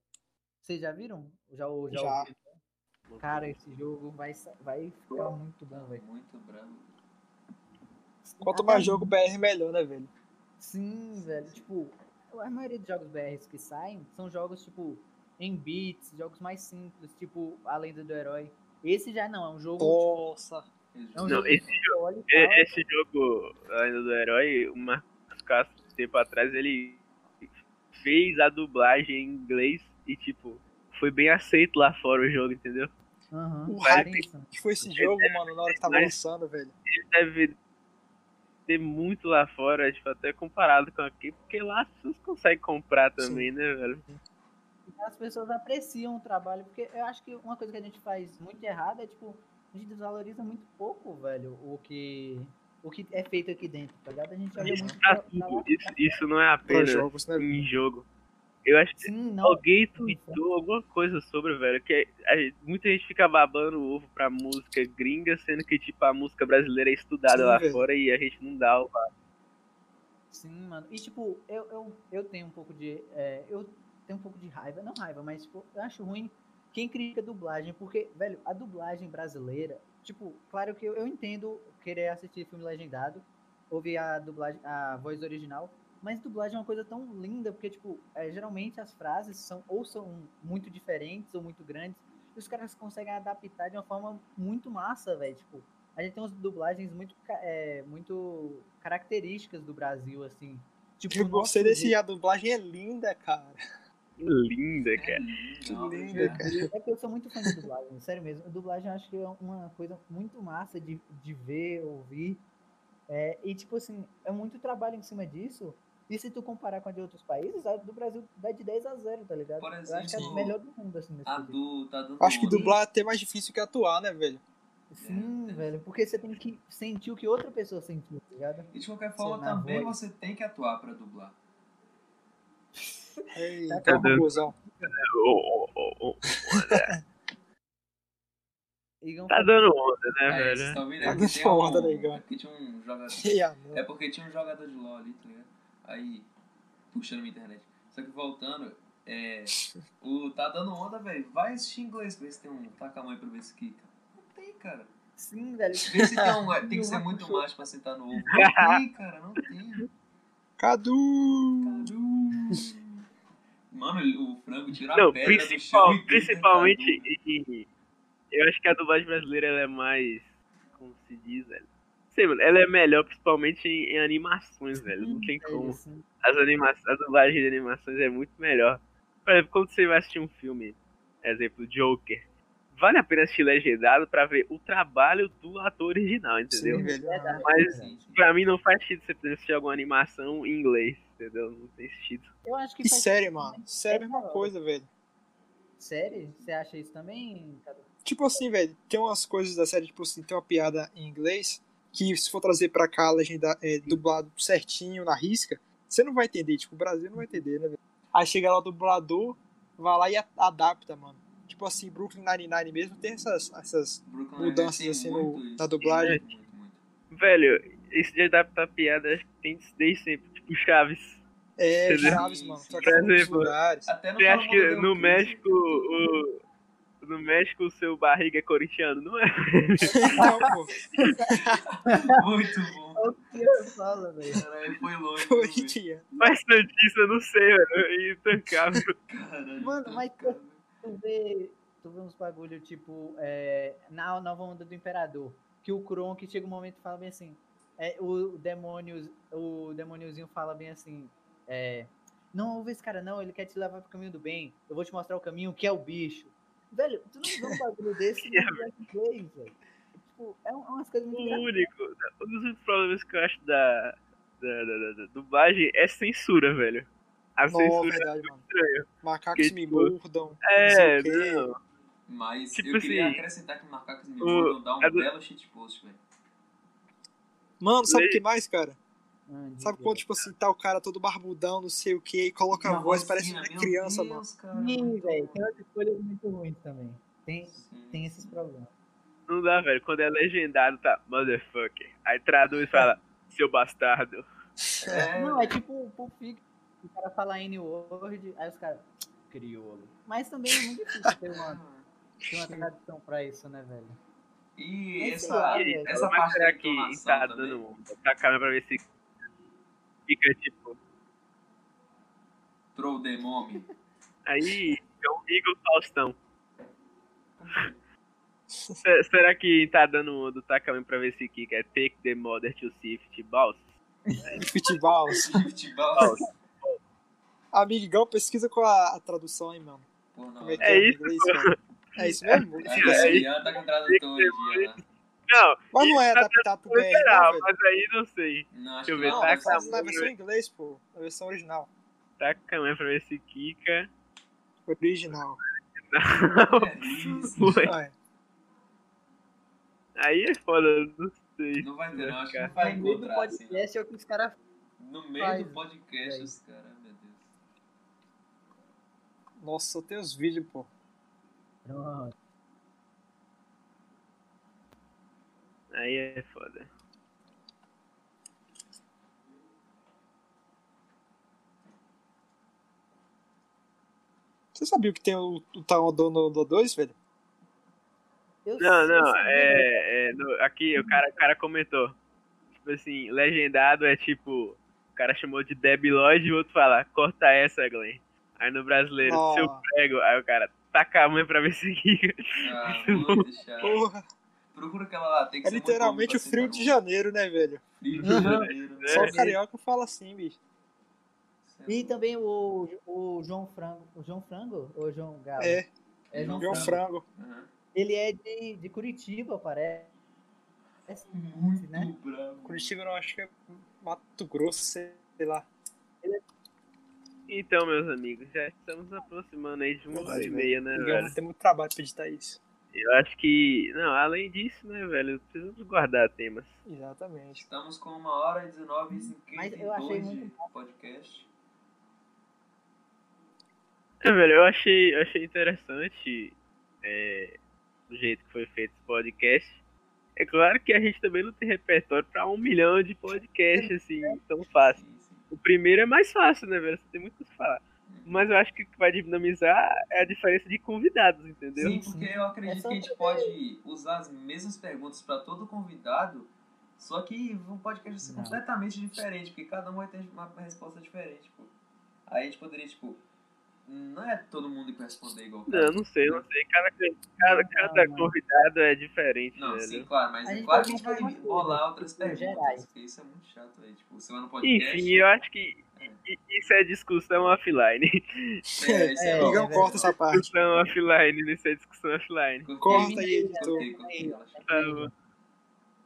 Vocês já viram? Já, já, Já. ouviram? Cara, esse jogo vai, vai ficar muito bom, velho. Muito bravo. Quanto Até mais jogo BR, melhor, né, velho? Sim, velho. Tipo, a maioria dos jogos BRs que saem são jogos, tipo, em bits, jogos mais simples, tipo, A Lenda do Herói. Esse já não, é um jogo. Nossa. é um Não, jogo esse tal, Esse jogo, ainda do herói, o Marcos Castro, tempo atrás, ele fez a dublagem em inglês e, tipo, foi bem aceito lá fora o jogo, entendeu? Aham, O hype que foi esse jogo, mano, na hora que tava lançando, velho. Ele deve ter muito lá fora, tipo, até comparado com aqui, porque lá as pessoas conseguem comprar também, né, velho? as pessoas apreciam o trabalho, porque eu acho que uma coisa que a gente faz muito errado é, tipo, a gente desvaloriza muito pouco, velho, o que, o que é feito aqui dentro, tá ligado? A gente olha Isso, muito pra- pra lá. Isso, isso não é apenas jogos, né? em jogo. Eu acho que Sim, não. alguém tweetou alguma coisa sobre, velho, que a gente- muita gente fica babando o ovo pra música gringa, sendo que, tipo, a música brasileira é estudada Sim, lá velho. fora e a gente não dá o Sim, mano. E tipo, eu, eu, eu tenho um pouco de. é, eu tenho um pouco de raiva, não raiva, mas tipo, eu acho ruim quem critica a dublagem, porque, velho, a dublagem brasileira, tipo, claro que eu, eu entendo querer assistir filme legendado, ouvir a dublagem, a voz original, mas dublagem é uma coisa tão linda, porque, tipo, é, geralmente as frases são ou são muito diferentes ou muito grandes, e os caras conseguem adaptar de uma forma muito massa, velho. Tipo, a gente tem umas dublagens muito, é, muito características do Brasil, assim. Tipo, Eu gostei desse. A dublagem é linda, cara. Linda, cara. Que é. cara. É que eu sou muito fã de dublagem, sério mesmo. A dublagem eu acho que é uma coisa muito massa de, de ver, ouvir. É, e, tipo assim, é muito trabalho em cima disso. E se tu comparar com a de outros países, a do Brasil dá de 10 a 0, tá ligado? Por eu acho que é a exemplo, melhor do mundo, assim, nesse do tá dando Acho que dublar é até mais difícil que atuar, né, velho? Sim, É. velho. Porque você tem que sentir o que outra pessoa sentiu, tá ligado? E de qualquer forma, também voz. você tem que atuar pra dublar. Eita, Tá Igão Tá dando onda, né, vocês velho? estão vendo? Tá Aqui dando tem um, onda, negão. aqui tinha um jogador. É porque tinha um jogador de LOL ali, tá ligado? Aí, puxando minha internet. Só que voltando, é. O Tá dando onda, velho. Vai assistir inglês pra ver se tem um taca-mãe pra ver se quica. Não tem, cara. Sim, velho. Vê se tem um. Tem que ser muito macho pra sentar no ovo. Não tem, cara, não tem. Cadu! Cadu. Mano, o frango tira a Não, pedra do principal, chão e grita, principalmente. E- eu acho que a dublagem brasileira ela é mais. Como se diz, velho? Sei, mano, ela é melhor principalmente em, em animações, velho. Não tem É como. As animações, a dublagem de animações é muito melhor. Por exemplo, quando você vai assistir um filme, exemplo, Joker. vale a pena assistir legendado pra ver o trabalho do ator original, entendeu? Sim. Verdade, Mas- verdade. Pra mim não faz sentido você assistir alguma animação em inglês, entendeu? Não tem sentido. Eu acho que E série, mano. Série é a mesma coisa, velho. Série? Você acha isso também, Cadu? Tipo assim, velho, tem umas coisas da série, tipo assim, tem uma piada em inglês que se for trazer pra cá, legenda, é, dublado certinho, na risca, você não vai entender, tipo, o Brasil não vai entender, né, velho? Aí chega lá o dublador, vai lá e a- adapta, mano. Tipo assim, Brooklyn Nine-Nine mesmo tem essas, essas Brooklyn mudanças assim no- na dublagem. Velho, esse de adaptar piada acho que tem desde sempre, tipo Chaves. É, Entendeu? Chaves, mano. muitos Exemplo. lugares. Até no Você acha Fala que no México o. No México o seu barriga é corintiano, não é? Não, pô. Muito bom. O que eu falo, velho? Caralho, foi longe. Corinthians. Mas Santista, eu não sei, velho. Intancável. Caralho, Mano, mas cara. Tu vê, tu vê uns bagulho tipo é, na nova onda do Imperador, que o Kronk chega um momento e fala bem assim, é, o, demônio, o demôniozinho fala bem assim, é, não ouve esse cara não, ele quer te levar pro caminho do bem, eu vou te mostrar o caminho que é o bicho. Velho, tu não vê um bagulho desse no Days, velho. Tipo, é, um- é umas coisas O muito engraçadas. único, um dos problemas que eu acho da, da, da, da- da dublagem é censura, velho. A Não, censura verdade, mano. estranha. Macacos Que, me tipo, mordam. É, não sei o quê. não. Mas Tipo eu queria assim, acrescentar que Macacos Me o- Mordam dá um a do- belo shitpost, velho. Mano, sabe o que mais, cara? Ah, de Sabe quando, tipo assim, tá o cara todo barbudão, não sei o que, e coloca a voz, parece uma criança, Deus, mano. cara, Sim, velho, tem escolhas muito ruins também. Tem, Sim, tem esses problemas. Não dá, velho. Quando é legendado, tá motherfucker. Aí traduz e fala, seu bastardo. É, Não, é tipo o Pulp Fiction, o cara fala N-word, aí os caras, crioulo. Mas também é muito difícil ter uma, ter uma tradução pra isso, né, velho? E essa, lá, essa mas parte será da que tá dando tá a câmera pra ver se fica tipo. Troll the Mommy. Aí é um Igor Faustão. Se- Será que tá dando tá caminho pra ver se Kika é Take the Mother to Sift Balls? Futebol. Futebol. Amigão, pesquisa com a, a tradução aí, mano. Pô, não. Como é que É é, isso, inglês, cara? É isso mesmo? É, Fica assim. é, Ian tá com tradutor hoje, Ian. Não, Mas não é tá adaptado pro BR, geral, não, velho. mas aí não sei. Não, acho Deixa eu ver, não. Não, tá faço na versão em inglês, pô. Na versão original. Tá caminho pra ver se Kika. Original. É isso. Ué, Ah, é. Aí é foda, não sei. Não vai ter, não. Acho que cara. não vai no meio do assim. podcast é o que os caras. No meio faz. do podcast, É os caras, meu Deus. Nossa, eu tenho os vídeos, pô. Pronto. Aí é foda. Você sabia que tem o, o Taodon no do 2, velho? Eu Não, sei, não, é. é no- aqui o cara, o cara comentou. Tipo assim, legendado é tipo. O cara chamou de Debbie Lloyd e o outro fala, corta essa, Glenn. Aí no brasileiro, Ó. seu prego. Aí o cara, taca a mãe pra ver se Kika. Ah. Porra, Procura aquela lá, tem que é ser literalmente o frio de janeiro, né, velho? Frio de Uhum. janeiro, né? Só É. o carioca fala assim, bicho. E também o, o João Frango. O João Frango? Ou o João Galo? É, É João João Frango. Frango. Uhum. Ele é de, de Curitiba, parece. Muito Né? bravo. Curitiba não, acho que é Mato Grosso, sei lá. Então, meus amigos, já estamos aproximando aí de uma hora e meia, né, velho? vai ter muito trabalho pra editar isso. Eu acho que. Não, além disso, né, velho? Precisamos guardar temas. Exatamente. Estamos com uma hora e 19 e Mas eu achei 52 de muito podcast. É, velho, eu achei, eu achei interessante é, do jeito que foi feito esse podcast. É claro que a gente também não tem repertório pra um milhão de podcasts, assim, tão fácil. O primeiro é mais fácil, né, velho? Você tem muito o que falar. Mas eu acho que o que vai dinamizar é a diferença de convidados, entendeu? Sim, porque eu acredito É que a gente pode usar as mesmas perguntas para todo convidado, só que o podcast vai ser completamente diferente, porque cada um vai ter uma resposta diferente. Tipo. Aí a gente poderia, tipo, não é todo mundo que vai responder igual. Não, não sei, não sei. Cada, cada, cada não. convidado é diferente, Não, velho. sim, claro, mas A é claro que a gente vai rolar outras perguntas, gerais. porque isso é muito chato aí. Tipo, você vai no podcast. Enfim, eu acho que. Isso é discussão offline. É, isso é, É, bom. Igão, é corta essa parte. Discussão offline, isso é discussão offline. Corta aí, editor. cortei, cortei, relaxa. Bom.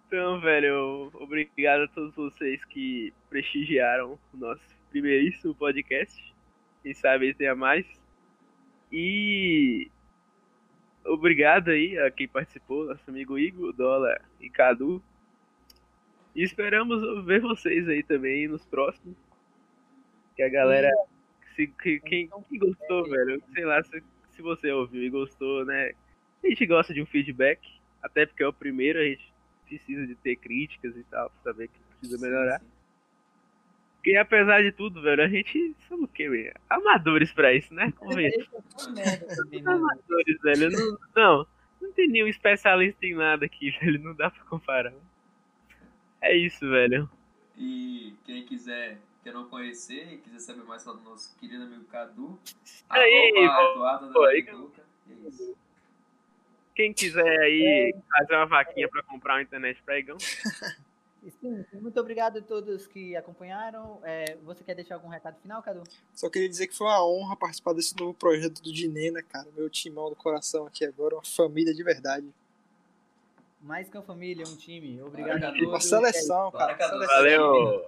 Então, velho, obrigado a todos vocês que prestigiaram o nosso primeiríssimo podcast. Quem sabe tenha mais. E obrigado aí a quem participou, nosso amigo Igor, Dólar e Cadu. E esperamos ver vocês aí também nos próximos. Que a galera. Se, que, quem, quem gostou, velho, sei lá, se, se você ouviu e gostou, né? A gente gosta de um feedback, até porque é o primeiro, a gente precisa de ter críticas e tal, pra saber que precisa melhorar. Sim, sim. Porque apesar de tudo, velho, a gente somos o quê, velho? Amadores pra isso, né? É? Amadores, velho. Não, não, não tem nenhum especialista em nada aqui, velho. Não dá pra comparar. É isso, velho. E quem quiser, quer não conhecer e quiser saber mais sobre o nosso querido amigo Cadu, Aí, Eduardo pô, da aí- Educa. É isso. Quem quiser aí fazer uma vaquinha pra comprar uma internet pra Igão, E sim, muito obrigado a todos que acompanharam. É, você quer deixar algum recado final, Cadu? Só queria dizer que foi uma honra participar desse novo projeto do Dinena, cara. Meu timão do coração aqui agora, uma família de verdade. Mais que uma família, um time. Obrigado Bora, a Cadu. Uma todos. seleção, Bora, cara. Cadu. valeu!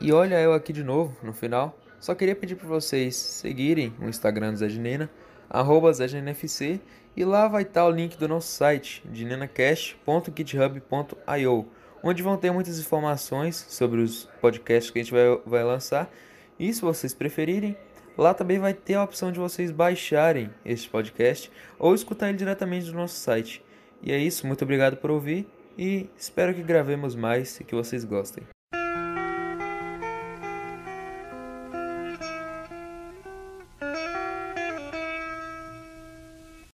E olha eu aqui de novo, no final. Só queria pedir para vocês seguirem o Instagram do Zé de Nena, arroba ZéGNFC, e lá vai estar o link do nosso site, dinenacast.github.io, onde vão ter muitas informações sobre os podcasts que a gente vai, vai lançar. E se vocês preferirem, lá também vai ter a opção de vocês baixarem este podcast ou escutar ele diretamente do nosso site. E é isso, muito obrigado por ouvir e espero que gravemos mais e que vocês gostem.